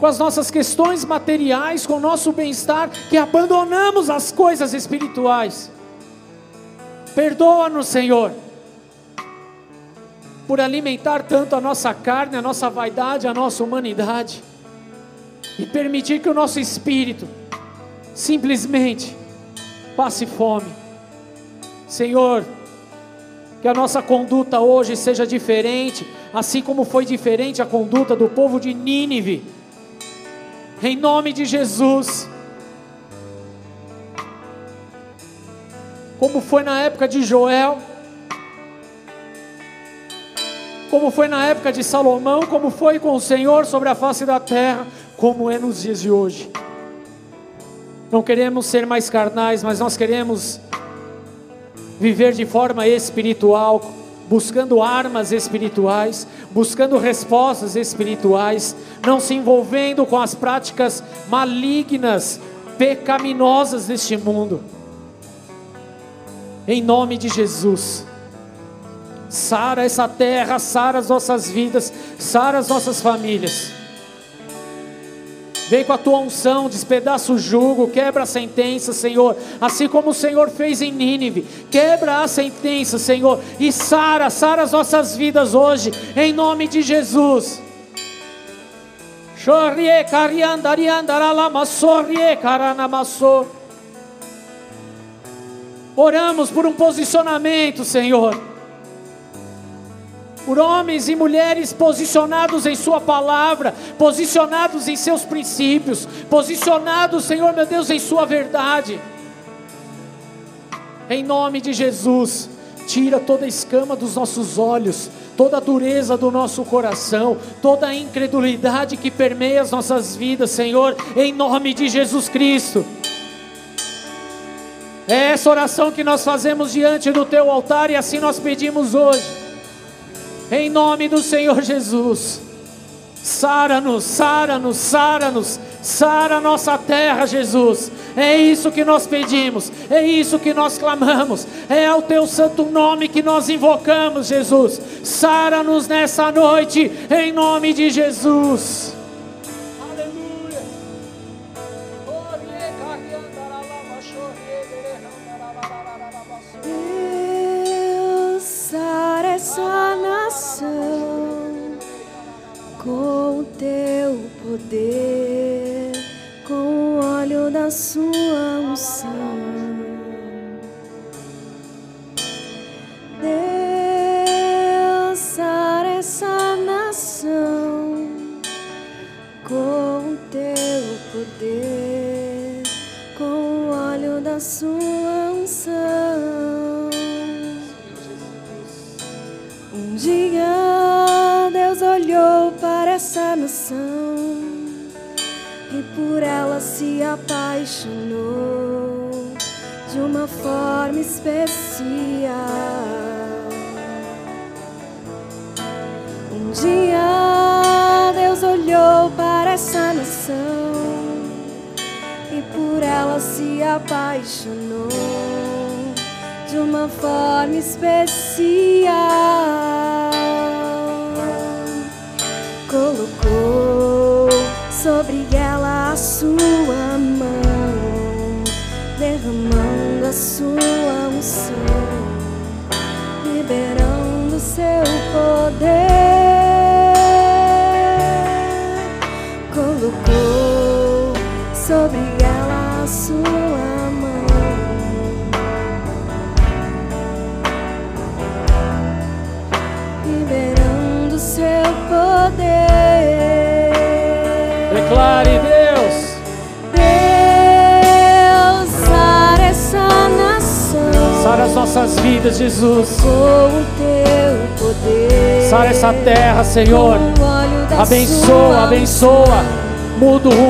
com as nossas questões materiais, com o nosso bem-estar, que abandonamos as coisas espirituais. Perdoa-nos, Senhor, por alimentar tanto a nossa carne, a nossa vaidade, a nossa humanidade, e permitir que o nosso espírito simplesmente passe fome. Senhor, que a nossa conduta hoje seja diferente, assim como foi diferente a conduta do povo de Nínive em nome de Jesus. Como foi na época de Joel, como foi na época de Salomão, como foi com o Senhor sobre a face da terra, como é nos dias de hoje. Não queremos ser mais carnais, mas nós queremos viver de forma espiritual, buscando armas espirituais, buscando respostas espirituais, não se envolvendo com as práticas malignas, pecaminosas deste mundo. Em nome de Jesus. Sara essa terra, sara as nossas vidas, sara as nossas famílias. Vem com a tua unção, despedaça o jugo, quebra a sentença, Senhor. Assim como o Senhor fez em Nínive. Quebra a sentença, Senhor. E sara, sara as nossas vidas hoje, em nome de Jesus. Oramos por um posicionamento, Senhor por homens e mulheres posicionados em Sua palavra, posicionados em seus princípios, posicionados, Senhor meu Deus, em Sua verdade. Em nome de Jesus, tira toda a escama dos nossos olhos, toda a dureza do nosso coração, toda a incredulidade que permeia as nossas vidas, Senhor, em nome de Jesus Cristo. É essa oração que nós fazemos diante do teu altar e assim nós pedimos hoje em nome do Senhor Jesus. Sara-nos, sara-nos, sara-nos, sara nossa terra, Jesus. É isso que nós pedimos, é isso que nós clamamos, é ao teu santo nome que nós invocamos, Jesus. Sara-nos nessa noite, em nome de Jesus.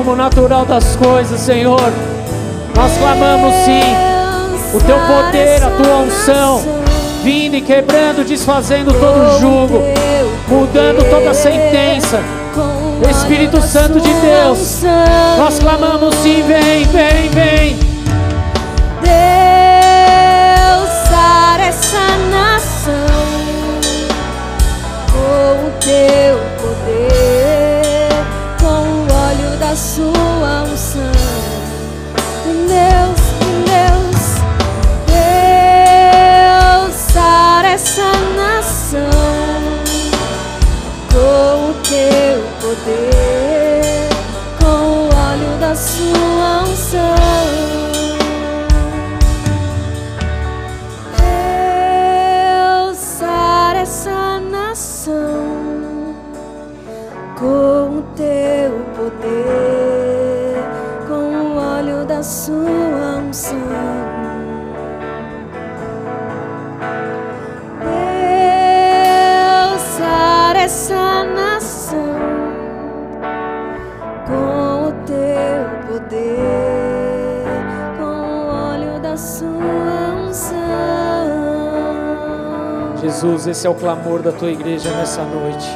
Rumo natural das coisas, Senhor. Nós clamamos sim. O teu poder, a tua unção, vindo e quebrando, desfazendo todo o jugo, mudando toda a sentença. Espírito Santo de Deus. Nós clamamos sim, vem, vem, vem. Deus, sara essa nação com o teu teu Jesus, esse é o clamor da tua igreja nessa noite.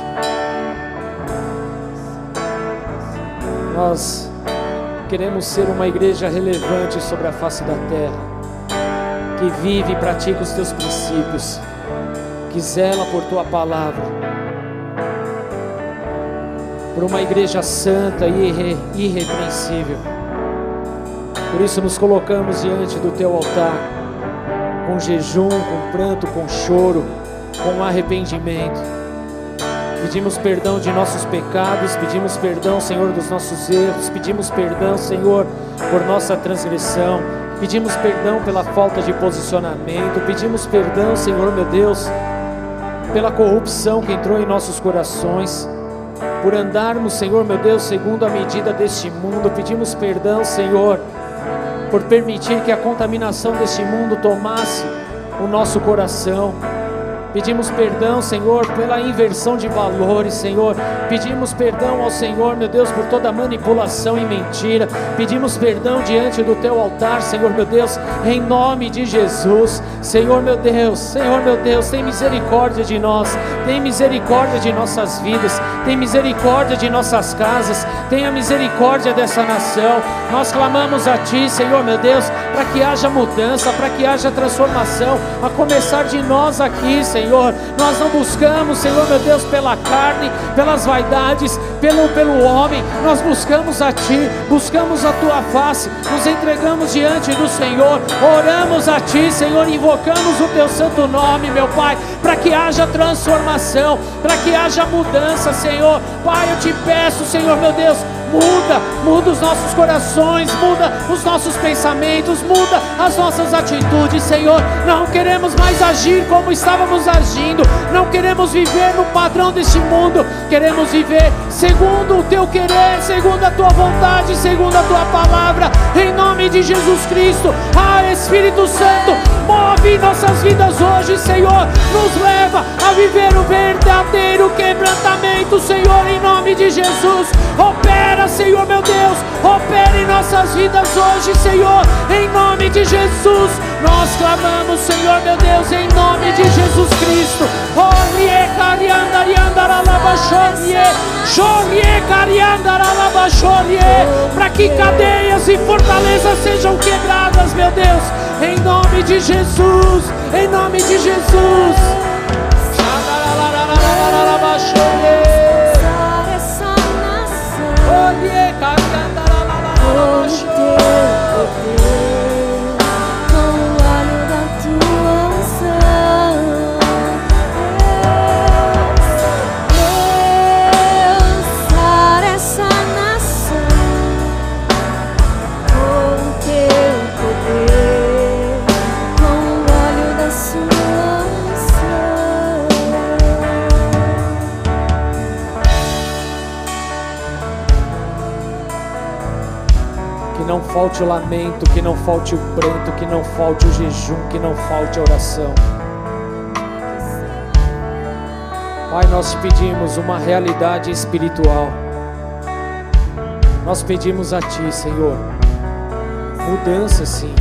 Nós queremos ser uma igreja relevante sobre a face da terra, que vive e pratica os teus princípios, que zela por tua palavra, por uma igreja santa e irre- irrepreensível. Por isso nos colocamos diante do teu altar, com jejum, com pranto, com choro, com arrependimento. Pedimos perdão de nossos pecados, pedimos perdão, Senhor, dos nossos erros, pedimos perdão, Senhor, por nossa transgressão, pedimos perdão pela falta de posicionamento, pedimos perdão, Senhor, meu Deus, pela corrupção que entrou em nossos corações, por andarmos, Senhor, meu Deus, segundo a medida deste mundo, pedimos perdão, Senhor, por permitir que a contaminação deste mundo tomasse o nosso coração. Pedimos perdão, Senhor, pela inversão de valores, Senhor. Pedimos perdão ao Senhor, meu Deus, por toda manipulação e mentira. Pedimos perdão diante do teu altar, Senhor, meu Deus, em nome de Jesus. Senhor, meu Deus, Senhor, meu Deus, tem misericórdia de nós. Tem misericórdia de nossas vidas. Tem misericórdia de nossas casas. Tenha misericórdia dessa nação. Nós clamamos a ti, Senhor, meu Deus, para que haja mudança, para que haja transformação, a começar de nós aqui, Senhor. Nós não buscamos, Senhor, meu Deus, pela carne, pelas vaidades, pelo, pelo homem, nós buscamos a Ti, buscamos a Tua face, nos entregamos diante do Senhor, oramos a Ti, Senhor, invocamos o Teu santo nome, meu Pai, para que haja transformação, para que haja mudança, Senhor. Pai, eu te peço, Senhor, meu Deus, muda, muda os nossos corações, muda os nossos pensamentos, muda as nossas atitudes, Senhor. Não queremos mais agir como estávamos agindo, não queremos viver no padrão deste mundo, queremos viver segundo o teu querer, segundo a tua vontade, segundo a tua palavra, em nome de Jesus Cristo. Ah, Espírito Santo, move nossas vidas hoje, Senhor, nos leva a viver o verdadeiro quebrantamento, Senhor, em nome de Jesus. Opera, Senhor, meu Deus, opera em nossas vidas hoje, Senhor, em nome de Jesus. Nós clamamos, Senhor, meu Deus, em nome de Jesus Cristo. Para que cadeias e fortalezas sejam quebradas, meu Deus, em nome de Jesus, em nome de Jesus. Cariandaralabaxorie. teu falte o lamento, que não falte o pranto, que não falte o jejum, que não falte a oração. Pai, nós te pedimos uma realidade espiritual. Nós pedimos a Ti, Senhor, mudança sim.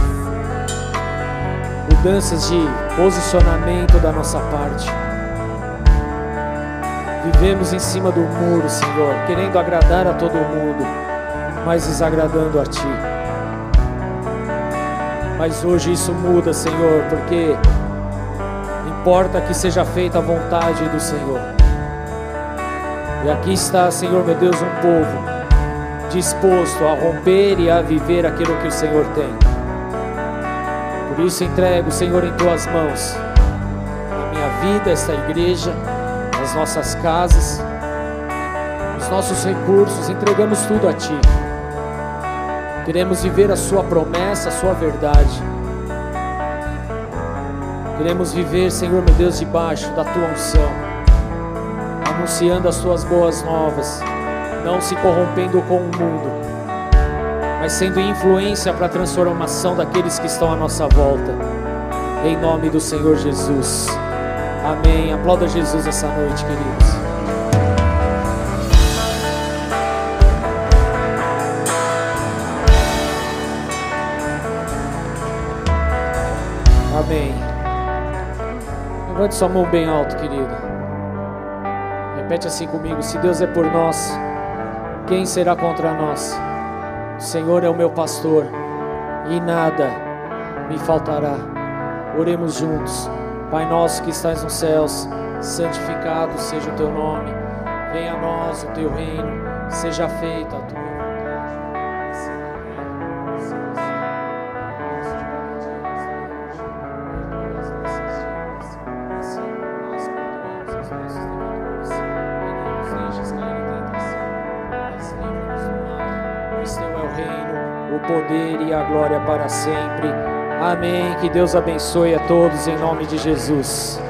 Mudanças de posicionamento da nossa parte. Vivemos em cima do muro, Senhor, querendo agradar a todo mundo, mas desagradando a Ti. Mas hoje isso muda, Senhor, porque importa que seja feita a vontade do Senhor. E aqui está, Senhor meu Deus, um povo disposto a romper e a viver aquilo que o Senhor tem. Por isso entrego, Senhor, em tuas mãos a minha vida, esta igreja, as nossas casas, os nossos recursos, entregamos tudo a Ti. Queremos viver a Sua promessa, a Sua verdade. Queremos viver, Senhor meu Deus, debaixo da Tua unção, anunciando as Tuas boas novas não se corrompendo com o mundo, mas sendo influência para a transformação daqueles que estão à nossa volta. Em nome do Senhor Jesus. Amém. Aplauda Jesus essa noite, queridos. Levante sua mão bem alto, querido. Repete assim comigo: se Deus é por nós, quem será contra nós? O Senhor é o meu pastor e nada me faltará. Oremos juntos. Pai nosso que estás nos céus, santificado seja o teu nome. Venha a nós o teu reino. Seja feita a tua para sempre. Amém. Que Deus abençoe a todos em nome de Jesus.